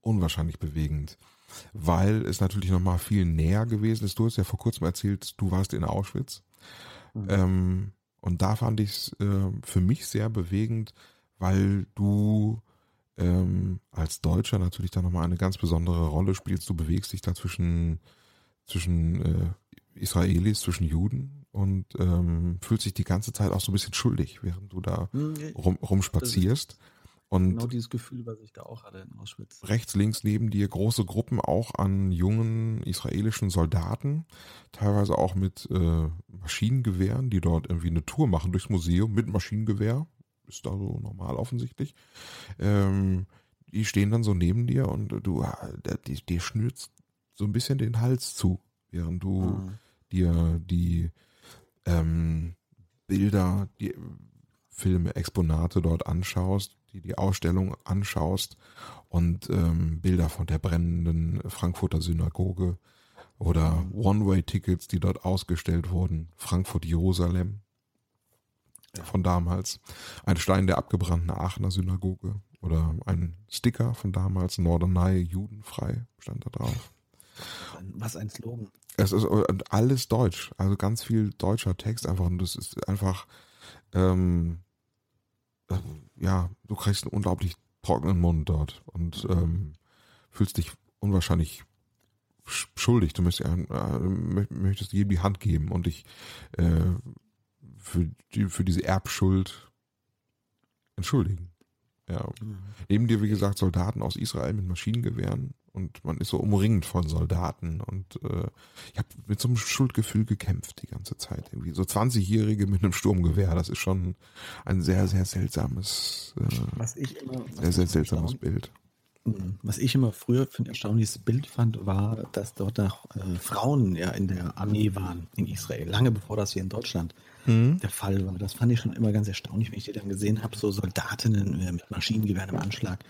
unwahrscheinlich bewegend, weil es natürlich noch mal viel näher gewesen ist. Du hast ja vor kurzem erzählt, du warst in Auschwitz. Mhm. Ähm, und da fand ich es äh, für mich sehr bewegend, weil du ähm, als Deutscher natürlich da nochmal eine ganz besondere Rolle spielst. Du bewegst dich da zwischen, zwischen äh, Israelis, zwischen Juden und ähm, fühlst dich die ganze Zeit auch so ein bisschen schuldig, während du da hm, rum, rumspazierst. Und genau dieses Gefühl, was ich da auch hatte in Auschwitz. Rechts, links neben dir große Gruppen auch an jungen israelischen Soldaten, teilweise auch mit äh, Maschinengewehren, die dort irgendwie eine Tour machen durchs Museum mit Maschinengewehr ist da so normal offensichtlich. Ähm, die stehen dann so neben dir und du, dir, dir schnürst so ein bisschen den Hals zu, während du mhm. dir die ähm, Bilder, die Filme, Exponate dort anschaust, die die Ausstellung anschaust und ähm, Bilder von der brennenden Frankfurter Synagoge oder One-Way-Tickets, die dort ausgestellt wurden, Frankfurt-Jerusalem von damals, ein Stein der abgebrannten Aachener Synagoge oder ein Sticker von damals, Norderney judenfrei, stand da drauf. Was ein Slogan. Es ist alles deutsch, also ganz viel deutscher Text einfach und das ist einfach, ähm, äh, ja, du kriegst einen unglaublich trockenen Mund dort und ähm, fühlst dich unwahrscheinlich schuldig. Du möchtest, äh, möchtest jedem die Hand geben und dich äh, für, die, für diese Erbschuld entschuldigen. Ja. Mhm. Neben dir, wie gesagt, Soldaten aus Israel mit Maschinengewehren und man ist so umringt von Soldaten und äh, ich habe mit so einem Schuldgefühl gekämpft die ganze Zeit. Irgendwie so 20-Jährige mit einem Sturmgewehr, das ist schon ein sehr, sehr seltsames, äh, was ich immer, was sehr, sehr seltsames Bild. Mhm. Was ich immer früher für ein erstaunliches Bild fand, war, dass dort auch äh, Frauen ja in der Armee waren in Israel, lange bevor das hier in Deutschland mhm. der Fall war. Das fand ich schon immer ganz erstaunlich, wenn ich die dann gesehen habe, so Soldatinnen äh, mit Maschinengewehren im Anschlag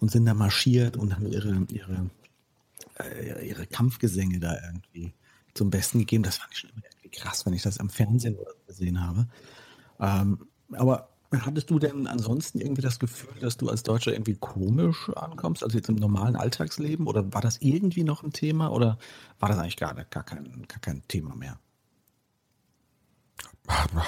und sind da marschiert und haben ihre, ihre, äh, ihre Kampfgesänge da irgendwie zum Besten gegeben. Das fand ich schon immer irgendwie krass, wenn ich das am Fernsehen gesehen habe. Ähm, aber Hattest du denn ansonsten irgendwie das Gefühl, dass du als Deutscher irgendwie komisch ankommst, also jetzt im normalen Alltagsleben? Oder war das irgendwie noch ein Thema oder war das eigentlich gar, gar, kein, gar kein Thema mehr?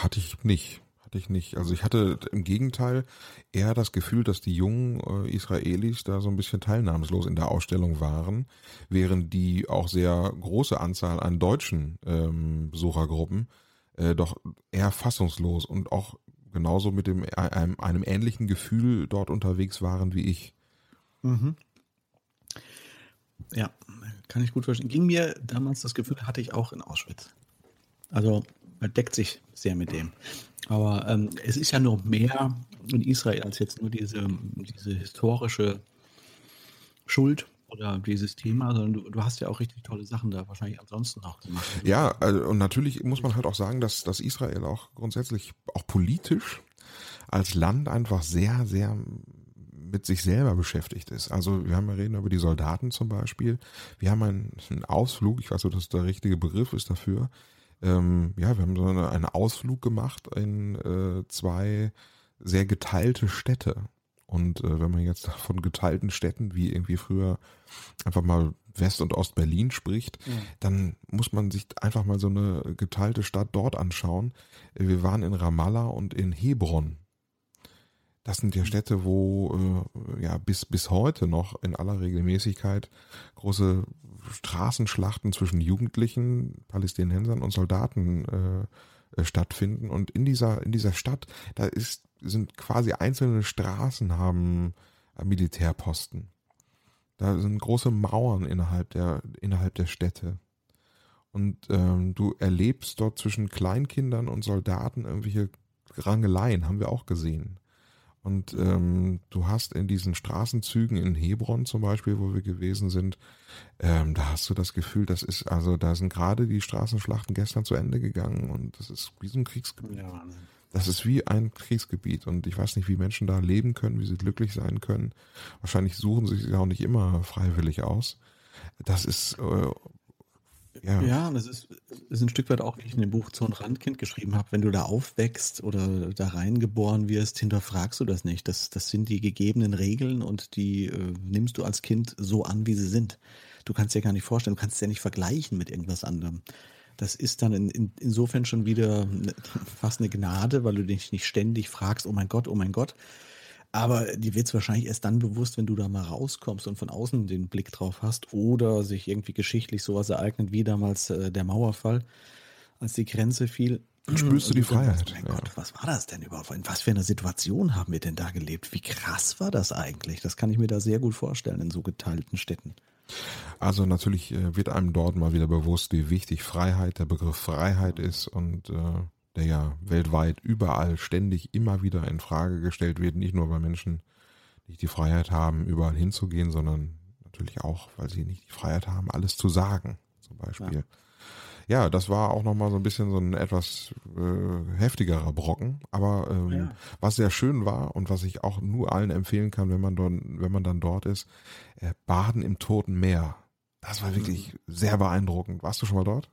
Hatte ich nicht. Hatte ich nicht. Also ich hatte im Gegenteil eher das Gefühl, dass die jungen äh, Israelis da so ein bisschen teilnahmslos in der Ausstellung waren, während die auch sehr große Anzahl an deutschen ähm, Besuchergruppen äh, doch eher fassungslos und auch genauso mit dem, einem, einem ähnlichen Gefühl dort unterwegs waren wie ich. Mhm. Ja, kann ich gut verstehen. Ging mir damals das Gefühl, hatte ich auch in Auschwitz. Also man deckt sich sehr mit dem. Aber ähm, es ist ja noch mehr in Israel als jetzt nur diese, diese historische Schuld oder dieses Thema, sondern du, du hast ja auch richtig tolle Sachen da wahrscheinlich ansonsten auch gemacht. Ja, also, und natürlich muss man halt auch sagen, dass, dass Israel auch grundsätzlich auch politisch als Land einfach sehr, sehr mit sich selber beschäftigt ist. Also wir haben ja reden über die Soldaten zum Beispiel. Wir haben einen, einen Ausflug, ich weiß nicht, ob das der richtige Begriff ist dafür. Ähm, ja, wir haben so eine, einen Ausflug gemacht in äh, zwei sehr geteilte Städte. Und äh, wenn man jetzt (laughs) von geteilten Städten wie irgendwie früher einfach mal West- und Ost-Berlin spricht, ja. dann muss man sich einfach mal so eine geteilte Stadt dort anschauen. Wir waren in Ramallah und in Hebron. Das sind ja mhm. Städte, wo äh, ja bis bis heute noch in aller Regelmäßigkeit große Straßenschlachten zwischen Jugendlichen, Palästinensern und Soldaten äh, äh stattfinden. Und in dieser in dieser Stadt, da ist sind quasi einzelne Straßen haben Militärposten. Da sind große Mauern innerhalb der, innerhalb der Städte. Und ähm, du erlebst dort zwischen Kleinkindern und Soldaten irgendwelche Rangeleien, haben wir auch gesehen. Und ähm, du hast in diesen Straßenzügen in Hebron zum Beispiel, wo wir gewesen sind, ähm, da hast du das Gefühl, das ist, also da sind gerade die Straßenschlachten gestern zu Ende gegangen und das ist wie so ein Kriegsgebiet. Ja, das ist wie ein Kriegsgebiet und ich weiß nicht, wie Menschen da leben können, wie sie glücklich sein können. Wahrscheinlich suchen sie sich auch nicht immer freiwillig aus. Das ist äh, ja. ja, das ist, ist ein Stück weit auch, wie ich in dem Buch Zorn Randkind geschrieben habe. Wenn du da aufwächst oder da reingeboren wirst, hinterfragst du das nicht. Das, das sind die gegebenen Regeln und die äh, nimmst du als Kind so an, wie sie sind. Du kannst dir gar nicht vorstellen, du kannst es ja nicht vergleichen mit irgendwas anderem. Das ist dann in, in, insofern schon wieder fast eine Gnade, weil du dich nicht ständig fragst, oh mein Gott, oh mein Gott. Aber die wird es wahrscheinlich erst dann bewusst, wenn du da mal rauskommst und von außen den Blick drauf hast oder sich irgendwie geschichtlich sowas ereignet wie damals äh, der Mauerfall, als die Grenze fiel. Spürst du die Freiheit? Oh mein ja. Gott, was war das denn überhaupt? In was für einer Situation haben wir denn da gelebt? Wie krass war das eigentlich? Das kann ich mir da sehr gut vorstellen in so geteilten Städten. Also natürlich äh, wird einem dort mal wieder bewusst, wie wichtig Freiheit, der Begriff Freiheit ist und äh, der ja weltweit überall ständig immer wieder in Frage gestellt wird, nicht nur weil Menschen nicht die Freiheit haben, überall hinzugehen, sondern natürlich auch, weil sie nicht die Freiheit haben, alles zu sagen, zum Beispiel. Ja ja, das war auch nochmal so ein bisschen so ein etwas äh, heftigerer Brocken. Aber ähm, ja. was sehr schön war und was ich auch nur allen empfehlen kann, wenn man dort, wenn man dann dort ist, äh, Baden im Toten Meer. Das war wirklich mhm. sehr beeindruckend. Warst du schon mal dort?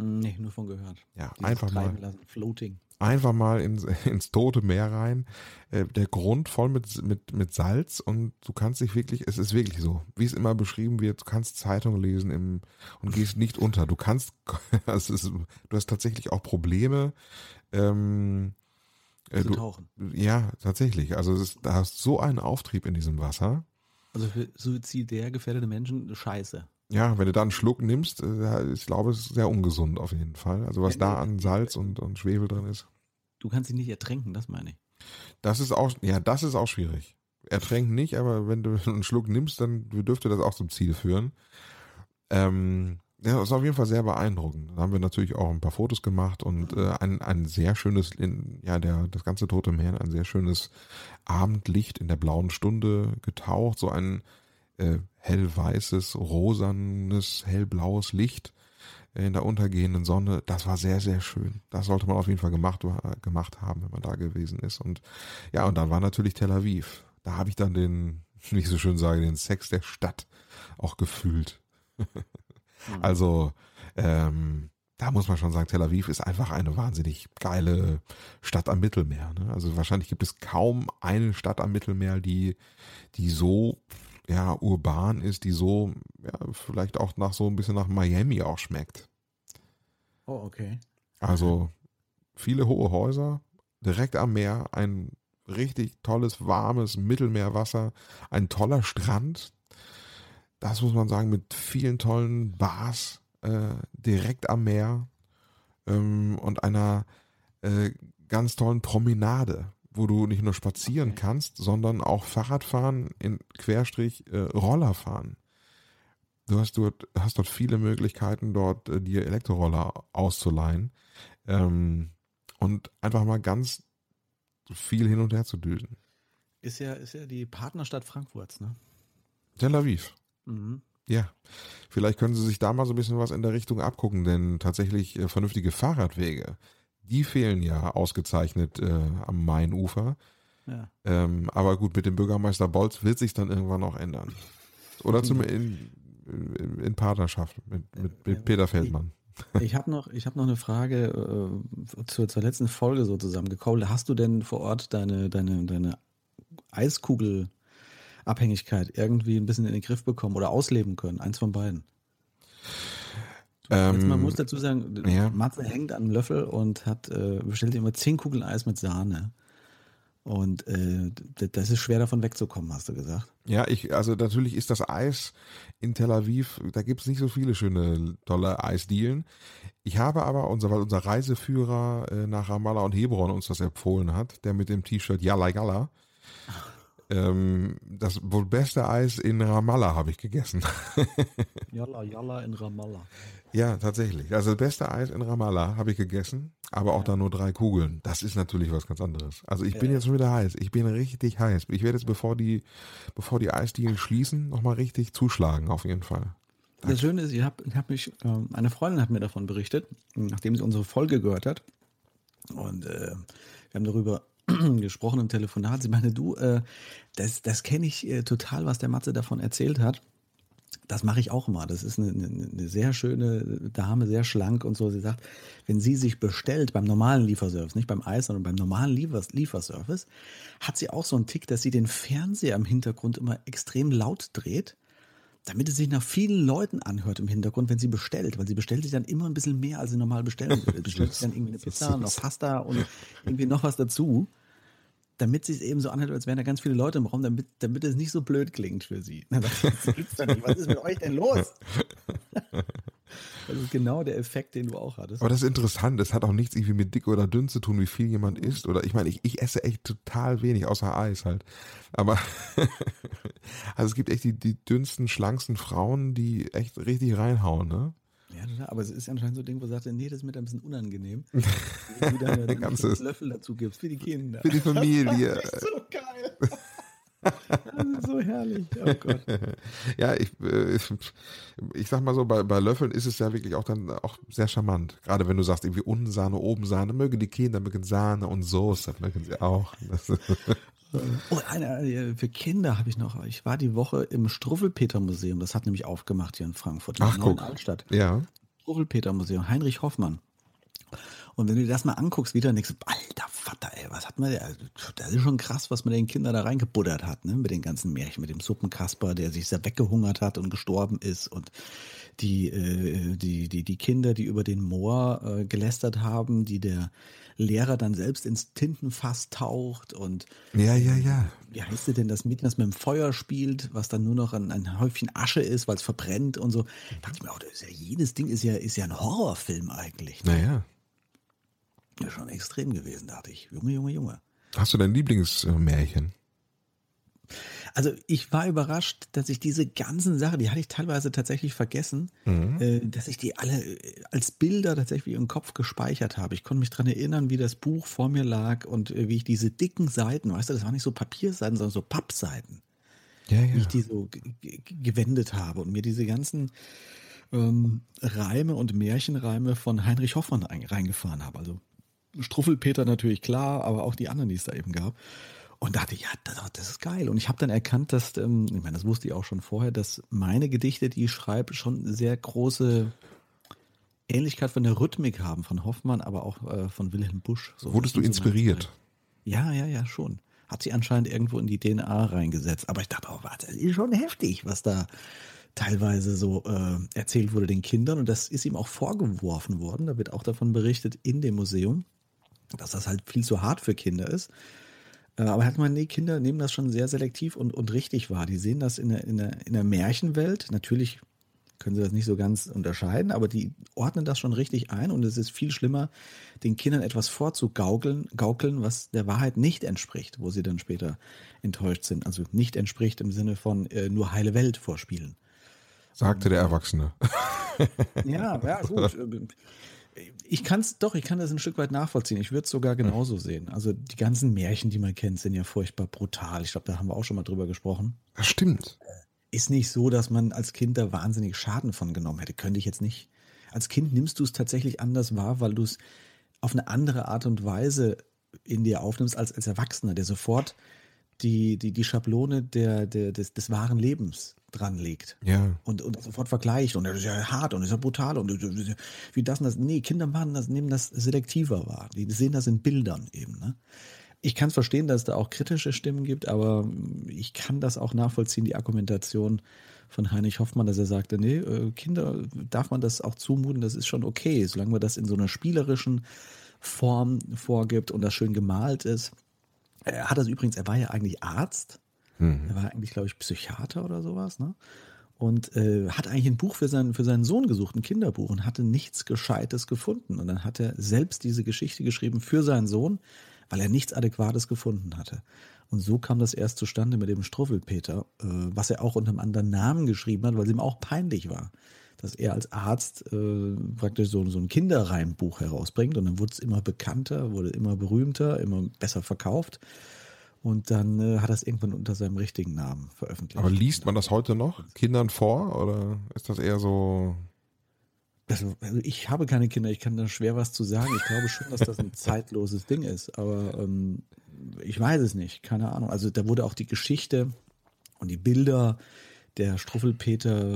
Nee, nur von gehört. Ja, Dieses einfach mal. Lassen, floating einfach mal ins, (laughs) ins tote Meer rein. Äh, der Grund voll mit, mit, mit Salz und du kannst dich wirklich, es ist wirklich so, wie es immer beschrieben wird, du kannst Zeitung lesen im, und gehst nicht unter. Du kannst, (laughs) es ist, du hast tatsächlich auch Probleme, ähm, äh, zu tauchen. Ja, tatsächlich. Also es ist, da hast so einen Auftrieb in diesem Wasser. Also für suizidär gefährdete Menschen, scheiße. Ja, wenn du da einen Schluck nimmst, äh, ich glaube, es ist sehr ungesund auf jeden Fall. Also was ja, da an Salz und, und Schwefel drin ist. Du kannst ihn nicht ertränken, das meine ich. Das ist auch, ja, das ist auch schwierig. Ertränken nicht, aber wenn du (laughs) einen Schluck nimmst, dann dürfte das auch zum Ziel führen. Ähm, ja, das ist auf jeden Fall sehr beeindruckend. Da haben wir natürlich auch ein paar Fotos gemacht und äh, ein, ein sehr schönes, in, ja, der, das ganze Tote Meer, ein sehr schönes Abendlicht in der blauen Stunde getaucht, so ein äh, hellweißes, rosanes, hellblaues Licht in der untergehenden Sonne. Das war sehr, sehr schön. Das sollte man auf jeden Fall gemacht, gemacht haben, wenn man da gewesen ist. Und ja, und dann war natürlich Tel Aviv. Da habe ich dann den, (laughs) wie ich so schön sage, den Sex der Stadt auch gefühlt. Mhm. also, ähm, da muss man schon sagen, Tel Aviv ist einfach eine wahnsinnig geile Stadt am Mittelmeer. Ne? Also wahrscheinlich gibt es kaum eine Stadt am Mittelmeer, die, die so ja, urban ist, die so, ja, vielleicht auch nach so ein bisschen nach Miami auch schmeckt. Oh, okay. Also viele hohe Häuser, direkt am Meer, ein richtig tolles, warmes Mittelmeerwasser, ein toller Strand. Das muss man sagen, mit vielen tollen Bars äh, direkt am Meer ähm, und einer äh, ganz tollen Promenade wo du nicht nur spazieren okay. kannst, sondern auch Fahrrad fahren, in Querstrich äh, Roller fahren. Du hast dort, hast dort viele Möglichkeiten, dort äh, dir Elektroroller auszuleihen ähm, und einfach mal ganz viel hin und her zu düsen. Ist ja, ist ja die Partnerstadt Frankfurts, ne? Tel Aviv. Mhm. Ja, vielleicht können Sie sich da mal so ein bisschen was in der Richtung abgucken, denn tatsächlich äh, vernünftige Fahrradwege die fehlen ja ausgezeichnet äh, am Mainufer. Ja. Ähm, aber gut, mit dem Bürgermeister Bolz wird sich dann irgendwann auch ändern. Oder zum in, in, Partnerschaft mit, mit, mit Peter Feldmann. Ich, ich habe noch, hab noch eine Frage äh, zur, zur letzten Folge so zusammengekoppelt. Hast du denn vor Ort deine, deine, deine Eiskugelabhängigkeit irgendwie ein bisschen in den Griff bekommen oder ausleben können? Eins von beiden. Ähm, man muss dazu sagen, ja. Matze hängt an einem Löffel und hat äh, bestellt immer zehn Kugeln Eis mit Sahne. Und äh, das ist schwer davon wegzukommen, hast du gesagt. Ja, ich, also natürlich ist das Eis in Tel Aviv, da gibt es nicht so viele schöne, tolle Eisdielen. Ich habe aber, unser, weil unser Reiseführer äh, nach Ramallah und Hebron uns das empfohlen hat, der mit dem T-Shirt Yalla Yalla, ähm, das wohl beste Eis in Ramallah habe ich gegessen. (laughs) Yalla Yalla in Ramallah. Ja, tatsächlich. Also das beste Eis in Ramallah habe ich gegessen, aber auch ja. da nur drei Kugeln. Das ist natürlich was ganz anderes. Also ich ja. bin jetzt schon wieder heiß. Ich bin richtig heiß. Ich werde jetzt, bevor die, bevor die Eisdielen schließen, nochmal richtig zuschlagen, auf jeden Fall. Danke. Das Schöne ist, ich habe ich hab mich, äh, eine Freundin hat mir davon berichtet, nachdem sie unsere Folge gehört hat. Und äh, wir haben darüber (clears throat) gesprochen im Telefonat. Sie meinte, du, äh, das, das kenne ich äh, total, was der Matze davon erzählt hat. Das mache ich auch immer. Das ist eine, eine, sehr schöne Dame, sehr schlank und so. Sie sagt, wenn sie sich bestellt beim normalen Lieferservice, nicht beim Eis, sondern beim normalen Liefers Lieferservice, hat sie auch so einen Tick, dass sie den Fernseher im Hintergrund immer extrem laut dreht, damit es sich nach vielen Leuten anhört im Hintergrund, wenn sie bestellt. Weil sie bestellt sich dann immer ein bisschen mehr, als sie normal bestellen würde. (laughs) Bestellt sich dann irgendwie eine Pizza, noch Pasta und irgendwie noch was dazu damit sie es eben so anhört, als wären da ganz viele Leute im Raum, damit, damit es nicht so blöd klingt für sie. Was ist mit euch denn los? Das ist genau der Effekt, den du auch hattest. Aber das ist interessant. Das hat auch nichts irgendwie mit dick oder dünn zu tun, wie viel jemand isst. Oder ich meine, ich, ich esse echt total wenig, außer Eis halt. Aber (laughs) also es gibt echt die, die dünnsten, schlanksten Frauen, die echt richtig reinhauen, ne? Ja, aber es ist anscheinend so ein Ding, wo sagt, nee, das ist mir ein bisschen unangenehm. (laughs) Wie du dann, dann ganze Löffel dazu gibst für die Kinder. Für die Familie. Das ist (laughs) so geil. (laughs) Das ist so herrlich. Oh Gott. Ja, ich, äh, ich, ich sag mal so, bei, bei Löffeln ist es ja wirklich auch dann auch sehr charmant. Gerade wenn du sagst, irgendwie unten Sahne, oben Sahne, mögen die Kinder, mögen Sahne und Soße, mögen sie auch. Oh, eine, für Kinder habe ich noch. Ich war die Woche im Struffelpeter-Museum. Das hat nämlich aufgemacht hier in Frankfurt. in Ach, der neuen guck. Altstadt. ja. Struffelpeter-Museum. Heinrich Hoffmann. Und wenn du dir das mal anguckst, wieder denkst du, alter Vater, ey, was hat man da? Das ist schon krass, was man den Kindern da reingebuddert hat, ne? Mit den ganzen Märchen, mit dem Suppenkasper, der sich sehr weggehungert hat und gestorben ist und die, äh, die, die, die Kinder, die über den Moor äh, gelästert haben, die der Lehrer dann selbst ins Tintenfass taucht und Ja, ja, ja. wie heißt es denn, das Mädchen, das mit dem Feuer spielt, was dann nur noch ein, ein Häufchen Asche ist, weil es verbrennt und so. Da dachte ich mir auch, das ist ja, jedes Ding ist ja, ist ja ein Horrorfilm eigentlich. Naja. Ist schon extrem gewesen, dachte ich. Junge, Junge, Junge. Hast du dein Lieblingsmärchen? Also ich war überrascht, dass ich diese ganzen Sachen, die hatte ich teilweise tatsächlich vergessen, äh, dass ich die alle äh, als Bilder tatsächlich im Kopf gespeichert habe. Ich konnte mich dran erinnern, wie das Buch vor mir lag und äh, wie ich diese dicken Seiten, weißt du, das waren nicht so Papierseiten, sondern so Pappseiten. Ja, wie ich die so gewendet habe und mir diese ganzen ähm, Reime und Märchenreime von Heinrich Hoffmann ein, reingefahren habe. Also Struffelpeter natürlich klar, aber auch die anderen, die es da eben gab. Und dachte, ja, das, das ist geil. Und ich habe dann erkannt, dass, ähm, ich meine, das wusste ich auch schon vorher, dass meine Gedichte, die ich schreibe, schon sehr große Ähnlichkeit von der Rhythmik haben, von Hoffmann, aber auch äh, von Wilhelm Busch. So, Wurdest du inspiriert? ja, ja, ja, schon. Hat sie anscheinend irgendwo in die DNA reingesetzt. Aber ich dachte, oh, warte, das ist schon heftig, was da teilweise so äh, erzählt wurde den Kindern. Und das ist ihm auch vorgeworfen worden. Da wird auch davon berichtet in dem Museum, dass das halt viel zu hart für Kinder ist. Äh, aber er hat gemeint, nee, Kinder nehmen das schon sehr selektiv und, und richtig wahr. Die sehen das in der, in, der, in der Märchenwelt. Natürlich können sie das nicht so ganz unterscheiden, aber die ordnen das schon richtig ein und es ist viel schlimmer, den Kindern etwas vorzugaukeln, gaukeln, was der Wahrheit nicht entspricht, wo sie dann später enttäuscht sind. Also nicht entspricht im Sinne von äh, nur heile Welt vorspielen. Sagte der Erwachsene. Ja, ja, (laughs) gut. Ich kann es doch, ich kann das ein Stück weit nachvollziehen. Ich würde es sogar genauso sehen. Also die ganzen Märchen, die man kennt, sind ja furchtbar brutal. Ich glaube, da haben wir auch schon mal drüber gesprochen. Das stimmt. Ist nicht so, dass man als Kind da wahnsinnig Schaden von genommen hätte. Könnte ich jetzt nicht. Als Kind nimmst du es tatsächlich anders wahr, weil du es auf eine andere Art und Weise in dir aufnimmst als als Erwachsener, der sofort die, die, die Schablone der, der, des, des wahren Lebens dran legt Ja. und, und sofort vergleicht und das ist ja hart und das ist ja brutal und ja wie das und das. Nee, Kinder machen das, nehmen das selektiver wahr. Die sehen das in Bildern eben. Ne? Ich kann es verstehen, dass es da auch kritische Stimmen gibt, aber ich kann das auch nachvollziehen, die Argumentation von Heinrich Hoffmann, dass er sagte, nee, äh, Kinder darf man das auch zumuten, das ist schon okay, solange man das in so einer spielerischen Form vorgibt und das schön gemalt ist. Er hat das übrigens, er war ja eigentlich Arzt. Er war eigentlich, glaube ich, Psychiater oder sowas, ne? Und äh, hat eigentlich ein Buch für seinen, für seinen Sohn gesucht, ein Kinderbuch, und hatte nichts Gescheites gefunden. Und dann hat er selbst diese Geschichte geschrieben für seinen Sohn, weil er nichts Adäquates gefunden hatte. Und so kam das erst zustande mit dem Struffelpeter, äh, was er auch unter einem anderen Namen geschrieben hat, weil es ihm auch peinlich war, dass er als Arzt äh, praktisch so, so ein Kinderreimbuch herausbringt. Und dann wurde es immer bekannter, wurde immer berühmter, immer besser verkauft. Und dann äh, hat er es irgendwann unter seinem richtigen Namen veröffentlicht. Aber liest man das heute noch Kindern vor oder ist das eher so? Also, also ich habe keine Kinder, ich kann da schwer was zu sagen. Ich glaube schon, dass das ein (laughs) zeitloses Ding ist, aber ähm, ich weiß es nicht, keine Ahnung. Also da wurde auch die Geschichte und die Bilder der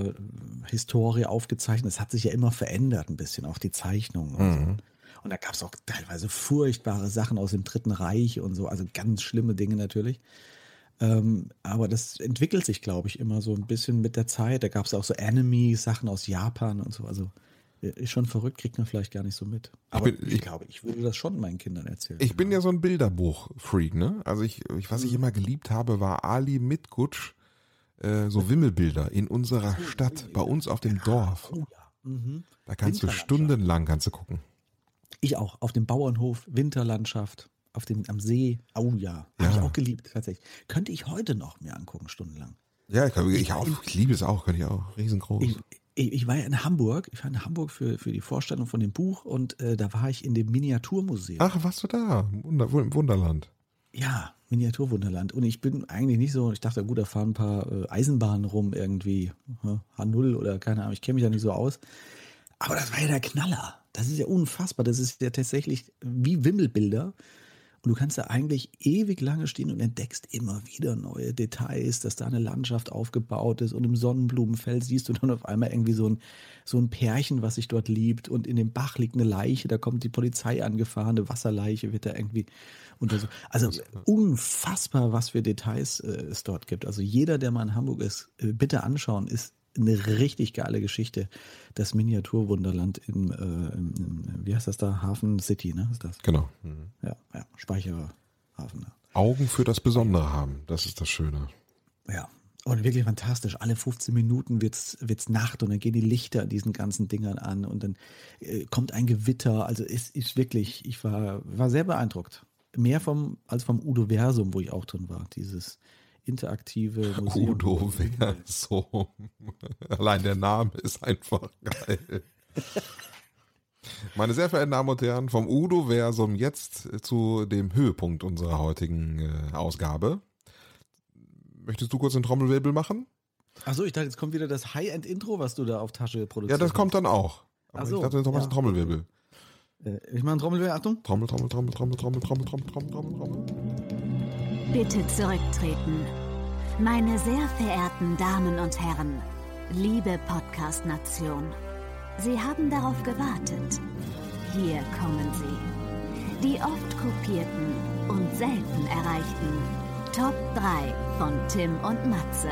Struffelpeter-Historie aufgezeichnet. Es hat sich ja immer verändert ein bisschen, auch die Zeichnungen und so. Und da gab es auch teilweise furchtbare Sachen aus dem Dritten Reich und so, also ganz schlimme Dinge natürlich. Ähm, aber das entwickelt sich, glaube ich, immer so ein bisschen mit der Zeit. Da gab es auch so Anime-Sachen aus Japan und so. Also äh, ist schon verrückt, kriegt man vielleicht gar nicht so mit. Aber ich, bin- ich- glaube, ich würde das schon meinen Kindern erzählen. Ich bin ja so ein Bilderbuch-Freak, ne? Also ich, ich was ich Mhm. immer geliebt habe, war Ali Mitgutsch, äh, so Wimmelbilder in unserer Stadt, bei uns auf dem Dorf. Oh ja. Mhm. Da kannst du stundenlang kannst du gucken. Ich auch. Auf dem Bauernhof, Winterlandschaft, auf dem, am See. Oh ja. Habe ich Ja. auch geliebt, tatsächlich. Könnte ich heute noch mir angucken, stundenlang. Ja, ich, ich, auch, ich liebe es auch, könnte ich auch. Riesengroß. Ich, ich, ich, war ja in Hamburg, ich war in Hamburg für, für die Vorstellung von dem Buch und äh, da war ich in dem Miniaturmuseum. Ach, warst du da? Wunder, Im Wunderland. Ja, Miniaturwunderland. Und ich bin eigentlich nicht so, ich dachte, gut, da fahren ein paar äh, Eisenbahnen rum irgendwie, H0 oder keine Ahnung, ich kenne mich da nicht so aus. Aber das war ja der Knaller. Das ist ja unfassbar. Das ist ja tatsächlich wie Wimmelbilder. Und du kannst da eigentlich ewig lange stehen und entdeckst immer wieder neue Details, dass da eine Landschaft aufgebaut ist und im Sonnenblumenfeld siehst du dann auf einmal irgendwie so ein, so ein Pärchen, was sich dort liebt und in dem Bach liegt eine Leiche, da kommt die Polizei angefahren, eine Wasserleiche wird da irgendwie untersucht. Also unfassbar, was für Details äh, es dort gibt. Also jeder, der mal in Hamburg ist, äh, bitte anschauen, ist eine richtig geile Geschichte. Das Miniaturwunderland im, äh, im, wie heißt das da? Hafen City, ne? Ist das? Genau. Mhm. Ja, ja, Speicherhafen. Ne? Augen für das Besondere haben, das ist das Schöne. Ja. Und wirklich fantastisch. Alle 15 Minuten wird's wird's Nacht und dann gehen die Lichter diesen ganzen Dingern an und dann äh, kommt ein Gewitter. Also es ist wirklich, ich war, war sehr beeindruckt. Mehr vom, als vom Udo Versum, wo ich auch drin war. Dieses, interaktive Museum. Udo Versum. Allein der Name ist einfach geil. Meine sehr verehrten Damen und Herren, vom Udo Versum jetzt zu dem Höhepunkt unserer heutigen äh, Ausgabe. Möchtest du kurz einen Trommelwirbel machen? Achso, ich dachte, jetzt kommt wieder das High-End-Intro, was du da auf Tasche produzierst. Ja, das kommt dann auch. Aber so, ich dachte, du machst ja. einen Trommelwirbel. Äh, ich mache einen Trommelwirbel, Achtung. Trommel, Trommel, Trommel, Trommel, Trommel, Trommel, Trommel, Trommel, Trommel, Trommel. Bitte zurücktreten. Meine sehr verehrten Damen und Herren, liebe Podcast-Nation, Sie haben darauf gewartet. Hier kommen sie. Die oft kopierten und selten erreichten Top 3 von Tim und Matze.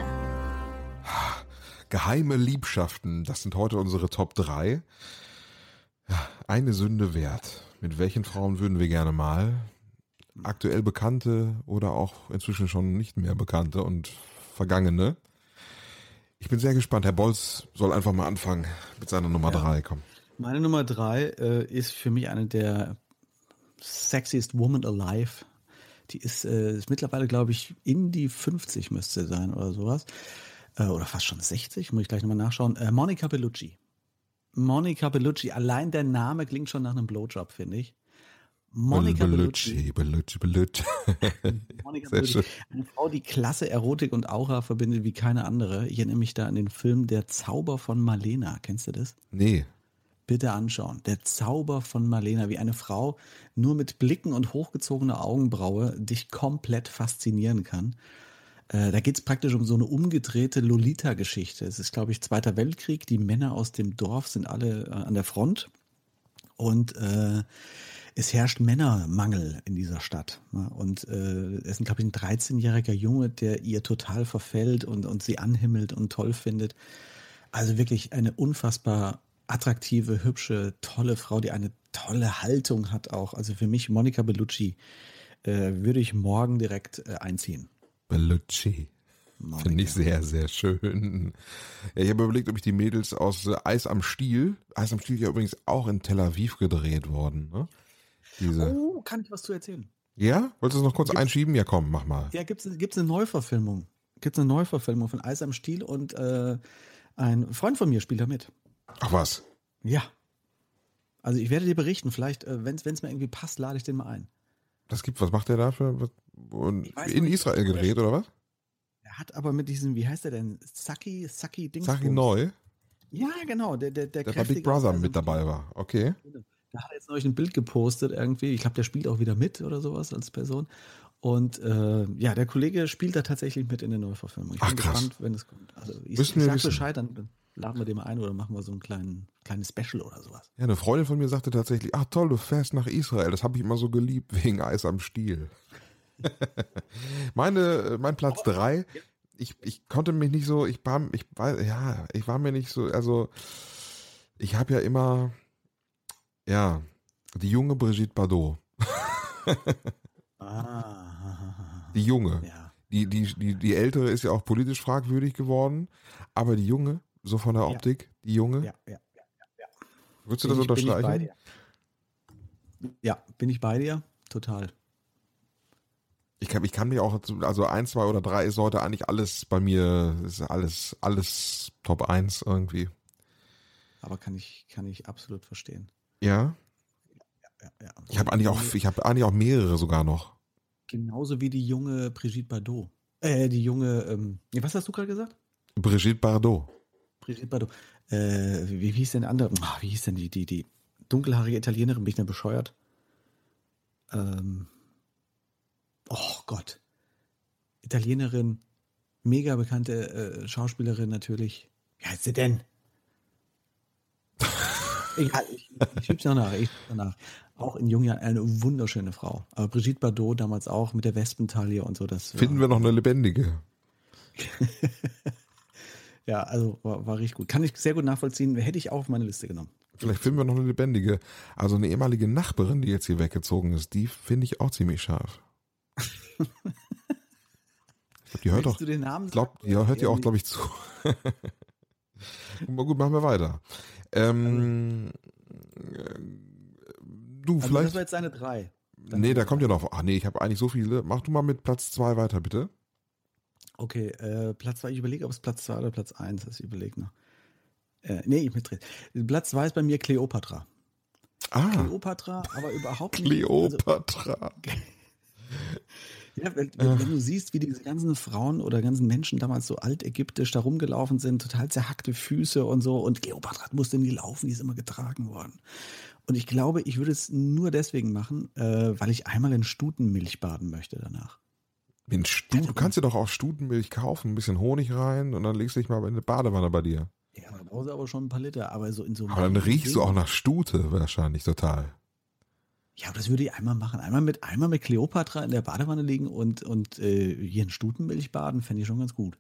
Geheime Liebschaften, das sind heute unsere Top 3. Eine Sünde wert. Mit welchen Frauen würden wir gerne mal? Aktuell bekannte oder auch inzwischen schon nicht mehr bekannte und vergangene. Ich bin sehr gespannt. Herr Bolz soll einfach mal anfangen mit seiner Nummer ja. drei. Komm. Meine Nummer drei äh, ist für mich eine der sexiest woman alive. Die ist, äh, ist mittlerweile, glaube ich, in die 50 müsste sein oder sowas. Äh, oder fast schon 60, muss ich gleich nochmal nachschauen. Äh, Monica Bellucci. Monica Bellucci, allein der Name klingt schon nach einem Blowjob, finde ich. Monika Bellucci. Bellucci, Bellucci. (laughs) Monika Bellucci. Eine Frau, die klasse Erotik und Aura verbindet wie keine andere. Ich erinnere mich da an den Film Der Zauber von Malena. Kennst du das? Nee. Bitte anschauen. Der Zauber von Malena, wie eine Frau nur mit Blicken und hochgezogener Augenbraue dich komplett faszinieren kann. Äh, da geht es praktisch um so eine umgedrehte Lolita-Geschichte. Es ist, glaube ich, Zweiter Weltkrieg. Die Männer aus dem Dorf sind alle äh, an der Front. Und äh, es herrscht Männermangel in dieser Stadt. Ne? Und äh, es ist, ein, glaube ich, ein 13-jähriger Junge, der ihr total verfällt und, und sie anhimmelt und toll findet. Also wirklich eine unfassbar attraktive, hübsche, tolle Frau, die eine tolle Haltung hat auch. Also für mich, Monica Bellucci, äh, würde ich morgen direkt äh, einziehen. Bellucci. Finde ich sehr, sehr schön. Ja, ich habe überlegt, ob ich die Mädels aus Eis am Stiel, Eis am Stiel ja übrigens auch in Tel Aviv gedreht worden, ne? Diese. Oh, kann ich was zu erzählen? Ja? Wolltest du es noch kurz gibt's, einschieben? Ja, komm, mach mal. Ja, gibt es eine Neuverfilmung. Gibt es eine Neuverfilmung von Eis am Stiel und äh, ein Freund von mir spielt da mit. Ach was? Ja. Also ich werde dir berichten, vielleicht, äh, wenn es mir irgendwie passt, lade ich den mal ein. Das gibt, was macht der da für, in Israel gedreht oder was? Er hat aber mit diesem, wie heißt der denn? Saki, Saki Dings. Saki Neu? Ja, genau, der, der, der, der bei Big Brother mit dabei war, okay. Da hat er jetzt neulich ein Bild gepostet irgendwie. Ich glaube, der spielt auch wieder mit oder sowas als Person. Und äh, ja, der Kollege spielt da tatsächlich mit in der Neuverfilmung. Ich bin Ach, gespannt, wenn es kommt. Also ich, ich sag Bescheid, dann laden wir den mal ein oder machen wir so ein kleinen, kleines Special oder sowas. Ja, eine Freundin von mir sagte tatsächlich, ach toll, du fährst nach Israel. Das habe ich immer so geliebt, (laughs) wegen Eis am Stiel. (laughs) Meine, mein Platz drei, ich, ich konnte mich nicht so, ich war, ich war, ja, ich war mir nicht so, also ich habe ja immer, ja, die junge Brigitte Bardot. ah. Die junge. Ja. Die, die, die, die ältere ist ja auch politisch fragwürdig geworden, aber die junge, so von der Optik, ja. die junge. Ja, ja, ja, ja. Würdest du das ich, unterstreichen? Bin ja, bin ich bei dir? Total. Ich kann, ich kann mich auch, also eins, zwei oder drei ist heute eigentlich alles bei mir, ist alles, alles Top 1 irgendwie. aber kann ich, kann ich absolut verstehen. Ja. Ja, ja. Ich habe eigentlich auch, ich habe eigentlich auch mehrere sogar noch. Genauso wie die junge Brigitte Bardot. Äh, die junge, ähm, was hast du gerade gesagt? Brigitte Bardot. Brigitte Bardot. Äh, wie, wie hieß denn der andere? Ah, wie hieß denn die, die, die dunkelhaarige Italienerin? Bin ich denn bescheuert? Ähm, oh Gott. Italienerin, mega bekannte äh, Schauspielerin natürlich. Wie heißt sie denn? Egal, ich, ich schieb's noch nach, ich schieb's noch nach. Auch in jungen Jahren eine wunderschöne Frau. Aber Brigitte Bardot damals auch mit der Wespentaille und so. Das Finden wir noch eine lebendige. (laughs) Ja, also war, war richtig gut. Kann ich sehr gut nachvollziehen. Hätte ich auch auf meine Liste genommen. Vielleicht finden wir noch eine lebendige. Also eine ehemalige Nachbarin, die jetzt hier weggezogen ist, die finde ich auch ziemlich scharf. Ich die hört doch. du den Namen Glaub, ja, hört ihr auch, glaube ich, zu. (laughs) Gut, machen wir weiter. Ähm, äh, du, Also das vielleicht. war jetzt seine drei. Nee, da kommt ja noch. Ach nee, ich habe eigentlich so viele. Mach du mal mit Platz zwei weiter, bitte. Okay, äh, Platz zwei, ich überlege, ob es Platz zwei oder Platz eins ist. Ich überlege noch. Äh, nee, ich mitrede. Platz zwei ist bei mir Cleopatra. Ah, Cleopatra, aber überhaupt nicht. Also, Kleopatra. (laughs) ja, wenn, wenn, wenn du siehst, wie diese ganzen Frauen oder ganzen Menschen damals so altägyptisch da rumgelaufen sind, total zerhackte Füße und so. Und Cleopatra musste nie laufen, die ist immer getragen worden. Und ich glaube, ich würde es nur deswegen machen, äh, weil ich einmal in Stutenmilch baden möchte danach. Den Stu du kannst dir doch auch Stutenmilch kaufen, ein bisschen Honig rein und dann legst du dich mal in eine Badewanne bei dir. Ja, da brauchst du aber schon ein paar Liter, aber so in so einem Aber dann riechst du auch nach Stute wahrscheinlich total. Ja, aber das würde ich einmal machen. Einmal mit, einmal mit Cleopatra in der Badewanne liegen und, und äh, hier in Stutenmilch baden, fände ich schon ganz gut.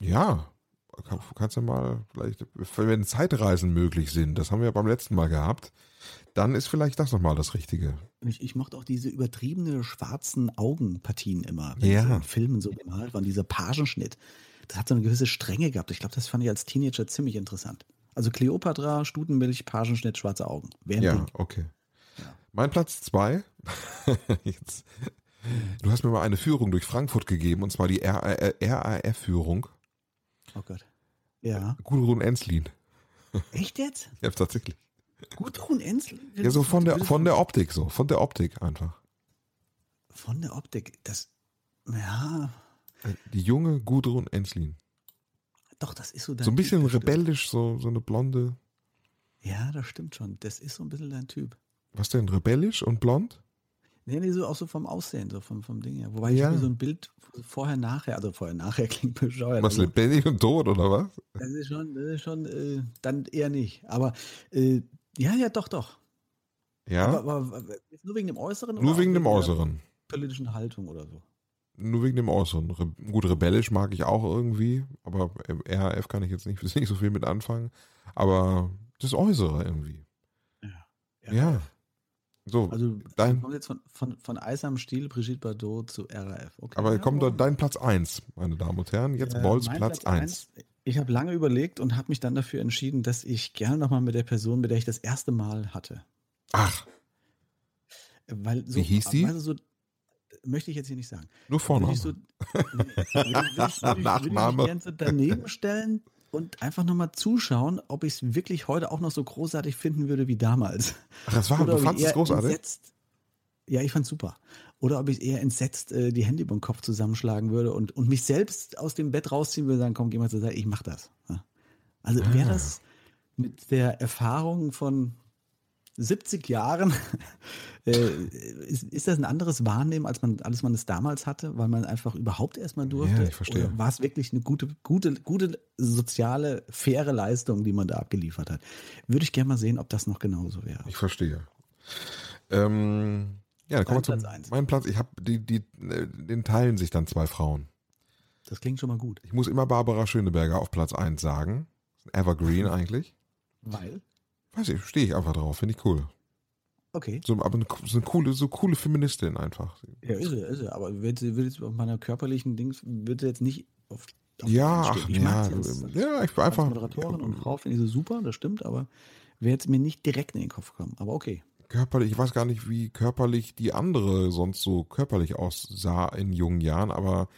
Ja, kann- kannst du mal vielleicht, wenn Zeitreisen möglich sind, das haben wir beim letzten Mal gehabt, dann ist vielleicht das nochmal das Richtige. Ich, ich mochte auch diese übertriebene schwarzen Augenpartien immer, wenn Ja. in Filmen so gemalt waren, dieser Pagenschnitt. Das hat so eine gewisse Strenge gehabt. Ich glaube, das fand ich als Teenager ziemlich interessant. Also Cleopatra, Stutenmilch, Pagenschnitt, schwarze Augen. Ein Ja, okay. Mein Platz zwei. (laughs) Jetzt. Du hast mir mal eine Führung durch Frankfurt gegeben, und zwar die RAF-Führung. Oh Gott. Ja. Gudrun Enslin. Echt jetzt? Ja, tatsächlich. Gudrun Ensel? Ja, so von der, von der Optik, so. Von der Optik einfach. Von der Optik. Das, ja, Die junge Gudrun Enslin. doch, das ist so dein So ein bisschen Typ, rebellisch, so, so eine blonde. Ja, das stimmt schon. Das ist so ein bisschen dein Typ. Was denn? Rebellisch und blond? Nee, nee, so auch so vom Aussehen, so vom, vom Ding her. Wobei Ja. ich habe so ein Bild vorher, nachher, also vorher, nachher (laughs) klingt bescheuert. Was also, lebendig und tot, oder was? das ist schon, das ist schon, äh, dann eher nicht. Aber, äh, ja, ja, doch, doch. Ja. Aber, aber, nur wegen dem Äußeren? Nur oder wegen dem der Äußeren. Politischen Haltung oder so. Nur wegen dem Äußeren. Re gut, rebellisch mag ich auch irgendwie, aber RAF kann ich jetzt nicht, (laughs) nicht so viel mit anfangen. Aber das Äußere irgendwie. Ja. Ja. So, Also, Dein- kommt jetzt von, von, von Eis am Stiel, Brigitte Bardot zu RAF. Okay, aber ja, kommt doch dein Platz 1, meine Damen und Herren. Jetzt Äh, Bolls mein Platz 1. eins, Ich habe lange überlegt und habe mich dann dafür entschieden, dass ich gerne nochmal mit der Person, mit der ich das erste Mal hatte. Ach, Weil so, Wie hieß die? Also so, möchte ich jetzt hier nicht sagen. nur vorne. Würde ich so, (laughs) würde ich, würde ich, würde ich, würde ich Nachname. mich so daneben stellen und einfach nochmal zuschauen, ob ich es wirklich heute auch noch so großartig finden würde wie damals. Ach, das war, Oder du fandest es großartig? Entsetzt, ja, ich fand's super. Oder ob ich eher entsetzt äh, die Hände über den Kopf zusammenschlagen würde und, und mich selbst aus dem Bett rausziehen würde und sagen, komm, geh mal zur Seite, ich mach das. Ja. Also wäre Ah. das mit der Erfahrung von 70 Jahren, (laughs) äh, ist, ist das ein anderes Wahrnehmen, als man, als man es damals hatte, weil man einfach überhaupt erstmal durfte? Ja, ich verstehe. Oder war es wirklich eine gute, gute, gute soziale, faire Leistung, die man da abgeliefert hat? Würde ich gerne mal sehen, ob das noch genauso wäre. Ich verstehe. Ähm, ja, dann kommen wir Platz eins. meinen Platz. Ich habe die, die, äh, den teilen sich dann zwei Frauen. Das klingt schon mal gut. Ich muss immer Barbara Schöneberger auf Platz 1 sagen. Evergreen eigentlich. Weil? Weiß ich, stehe ich einfach drauf, finde ich cool. Okay. So, aber eine, so eine coole, so coole Feministin einfach. Ja, ist er, ist er. Aber wird sie wird jetzt auf meiner körperlichen Dings, wird sie jetzt nicht auf, auf Ja, ach, Ich ja, sie als, als, ja, ich bin einfach. Moderatorin und Frau finde ich sie super, das stimmt, aber wäre jetzt mir nicht direkt in den Kopf gekommen. Aber okay. körperlich, ich weiß gar nicht, wie körperlich die andere sonst so körperlich aussah in jungen Jahren, aber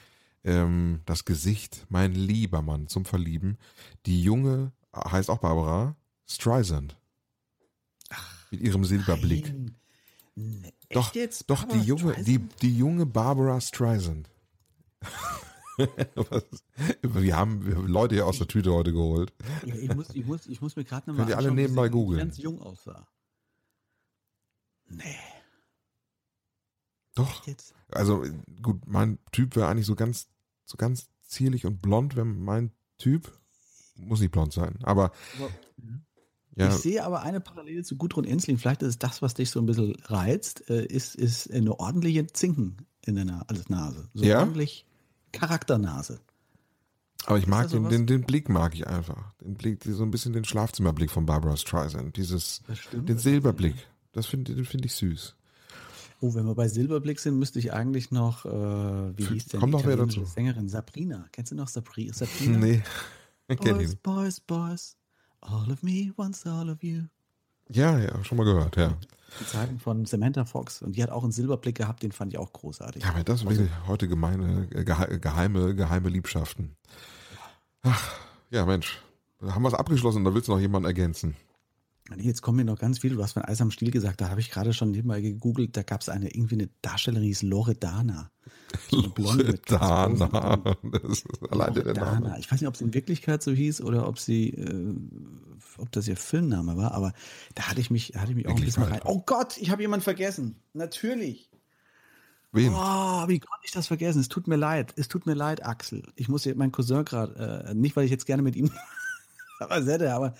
ähm, das Gesicht, mein lieber Mann zum Verlieben, die junge, heißt auch Barbara, Streisand. Mit ihrem Silberblick. Nein. Doch, jetzt? doch die junge, Streisand? die, die junge Barbara Streisand. (laughs) Wir haben Leute hier aus der Tüte heute geholt. Ja, ich, muss, ich, muss, ich muss mir gerade nochmal Könnt ihr alle nebenbei googeln. ganz jung aussah. Nee, Doch. Also gut, mein Typ wäre eigentlich so ganz, so ganz zierlich und blond, wäre mein Typ. Muss nicht blond sein, aber Aber, ja, Ich sehe aber eine Parallele zu Gudrun Ensling. Vielleicht ist es das, was dich so ein bisschen reizt, äh, ist, ist eine ordentliche Zinken in der Na als Nase. So Ja? ordentlich Charakternase. aber ich mag den, den, den Blick mag ich einfach. Den Blick, so ein bisschen den Schlafzimmerblick von Barbara Streisand. Dieses, stimmt. den Silberblick. Das finde den finde ich süß. Oh, wenn wir bei Silberblick sind, müsste ich eigentlich noch, äh, wie hieß denn Kommt die noch wer dazu? Sängerin? Sabrina. Kennst du noch Sabri Sabrina? Nee, (laughs) Boys, boys, boys. All of me wants all of you. Ja, ja, schon mal gehört, ja. Die Zeiten von Samantha Fox. Und die hat auch einen Silberblick gehabt, den fand ich auch großartig. Ja, aber das sind wirklich heute gemeine, äh, gehe- geheime, geheime Liebschaften. Ach, ja, Mensch. Da haben wir es abgeschlossen, da willst du noch jemanden ergänzen. Jetzt kommen mir noch ganz viele. Du hast von Eis am Stiel gesagt, da habe ich gerade schon nebenbei gegoogelt. Da gab es eine, irgendwie eine Darstellerin, die hieß Loredana. So Loredana. Augen. (laughs) Das ist alleine der Loredana. Name. Ich weiß nicht, ob sie in Wirklichkeit so hieß oder ob sie, äh, ob das ihr Filmname war, aber da hatte ich mich, hatte ich mich auch ein bisschen rein. Oh Gott, ich habe jemanden vergessen. Natürlich. Wen? Oh, wie konnte ich das vergessen? Es tut mir leid. Es tut mir leid, Axel. Ich muss jetzt, mein Cousin gerade, äh, nicht weil ich jetzt gerne mit ihm (laughs) aber hätte, aber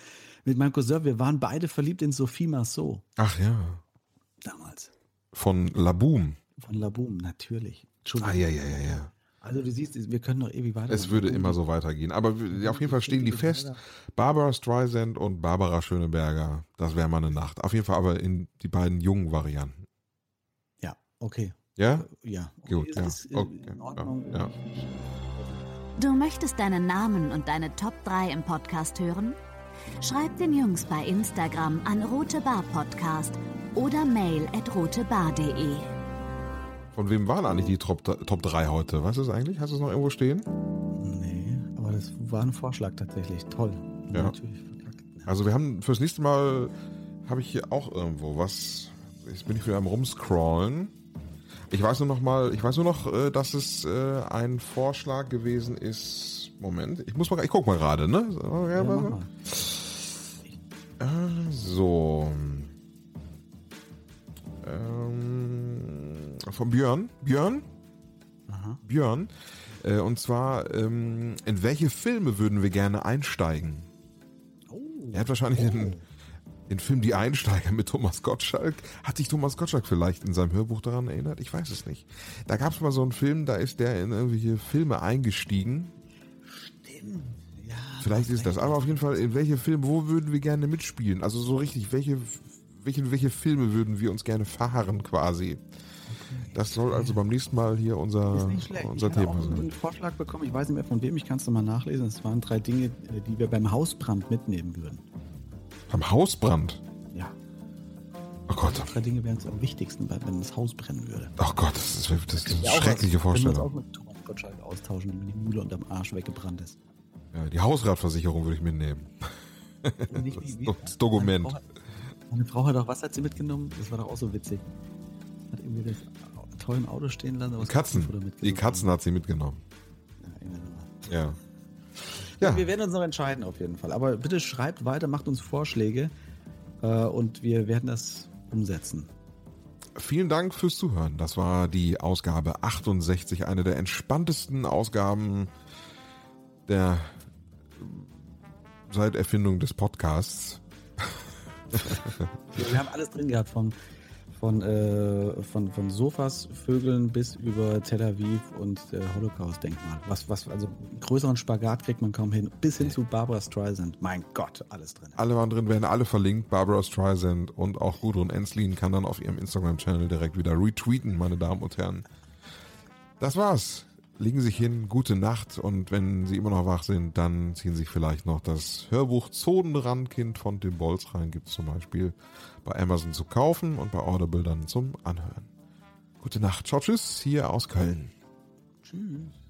mit meinem Cousin, wir waren beide verliebt in Sophie Marceau Ach ja. damals. Von Laboom. Von Laboom, natürlich. Entschuldigung. Ah, ja, ja, ja, ja. Also du siehst, wir können noch ewig weiter. Es würde immer so weitergehen. Aber auf jeden Fall stehen die fest. Barbara Streisand und Barbara Schöneberger. Das wäre mal eine Nacht. Auf jeden Fall aber in die beiden jungen Varianten. Ja, okay. Ja? Ja, Gut, ja. äh, Okay, in Ordnung. ja, ja. Du möchtest deinen Namen und deine Top 3 im Podcast hören? Schreib den Jungs bei Instagram an Rote Bar Podcast oder mail at rotebar.de. Von wem waren eigentlich die Top, Top 3 heute? Weißt du es eigentlich? Hast du es noch irgendwo stehen? Nee, aber das war ein Vorschlag tatsächlich. Toll. Ja. Natürlich verkackt. Also wir haben fürs nächste Mal habe ich hier auch irgendwo was. Jetzt bin ich wieder am rumscrollen. Ich weiß nur noch mal, ich weiß nur noch, äh, dass es äh, ein Vorschlag gewesen ist. Moment, ich muss mal, ich guck mal gerade, ne? So, ja, mal. Äh, so. Ähm, von Björn. Björn? Aha. Björn. Äh, und zwar, ähm, in welche Filme würden wir gerne einsteigen? Oh. Er hat wahrscheinlich den, den Film Die Einsteiger mit Thomas Gottschalk. Hat sich Thomas Gottschalk vielleicht in seinem Hörbuch daran erinnert? Ich weiß es nicht. Da gab es mal so einen Film, da ist der in irgendwelche Filme eingestiegen. Ja, Vielleicht ist das. Aber auf jeden Fall, in welche Filme, wo würden wir gerne mitspielen? Also so richtig, welche, welche, welche Filme würden wir uns gerne fahren quasi? Das soll also beim nächsten Mal hier unser, unser ich habe Thema sein. einen Vorschlag bekommen. Ich weiß nicht mehr von wem. Ich kann es nochmal nachlesen. Es waren drei Dinge, äh, die wir beim Hausbrand mitnehmen würden. Am Hausbrand. Ja. Oh Gott. Drei Dinge wären es am wichtigsten, wenn das Haus brennen würde. Oh Gott, das ist, das ist eine Ja, schreckliche was, Wenn wir uns Vorstellung. auch mit Thomas Gottschalk austauschen, wenn die Mühle unterm Arsch weggebrannt ist. Ja, die Hausratversicherung würde ich mitnehmen. Nicht wie- wie- Das Dokument. Meine Frau, hat, meine Frau hat auch, was hat sie mitgenommen? Das war doch auch so witzig. Hat irgendwie das toll im Auto stehen lassen. aber das Katzen. Die. Katzen hat sie mitgenommen. Ja. Ja. Ja, Wir werden uns noch entscheiden auf jeden Fall. Aber bitte schreibt weiter, macht uns Vorschläge äh, und wir werden das umsetzen. vielen Dank fürs Zuhören. Das war die Ausgabe 68, eine der entspanntesten Ausgaben der seit Erfindung des Podcasts. Wir haben alles drin gehabt, von, von, äh, von, von Sofas, Vögeln bis über Tel Aviv und äh, Holocaust-Denkmal. Was, was, also einen größeren Spagat kriegt man kaum hin. Bis hin zu Barbara Streisand. Mein Gott, alles drin. Alle waren drin, werden alle verlinkt. Barbara Streisand und auch Gudrun Enslin kann dann auf ihrem Instagram-Channel direkt wieder retweeten, meine Damen und Herren. Das war's legen sich hin, gute Nacht und wenn sie immer noch wach sind, dann ziehen sich vielleicht noch das Hörbuch Zodenrandkind von Tim Bolz rein. Gibt es zum Beispiel bei Amazon zu kaufen und bei Audible dann zum Anhören. Gute Nacht, ciao, tschüss, hier aus Köln. Tschüss.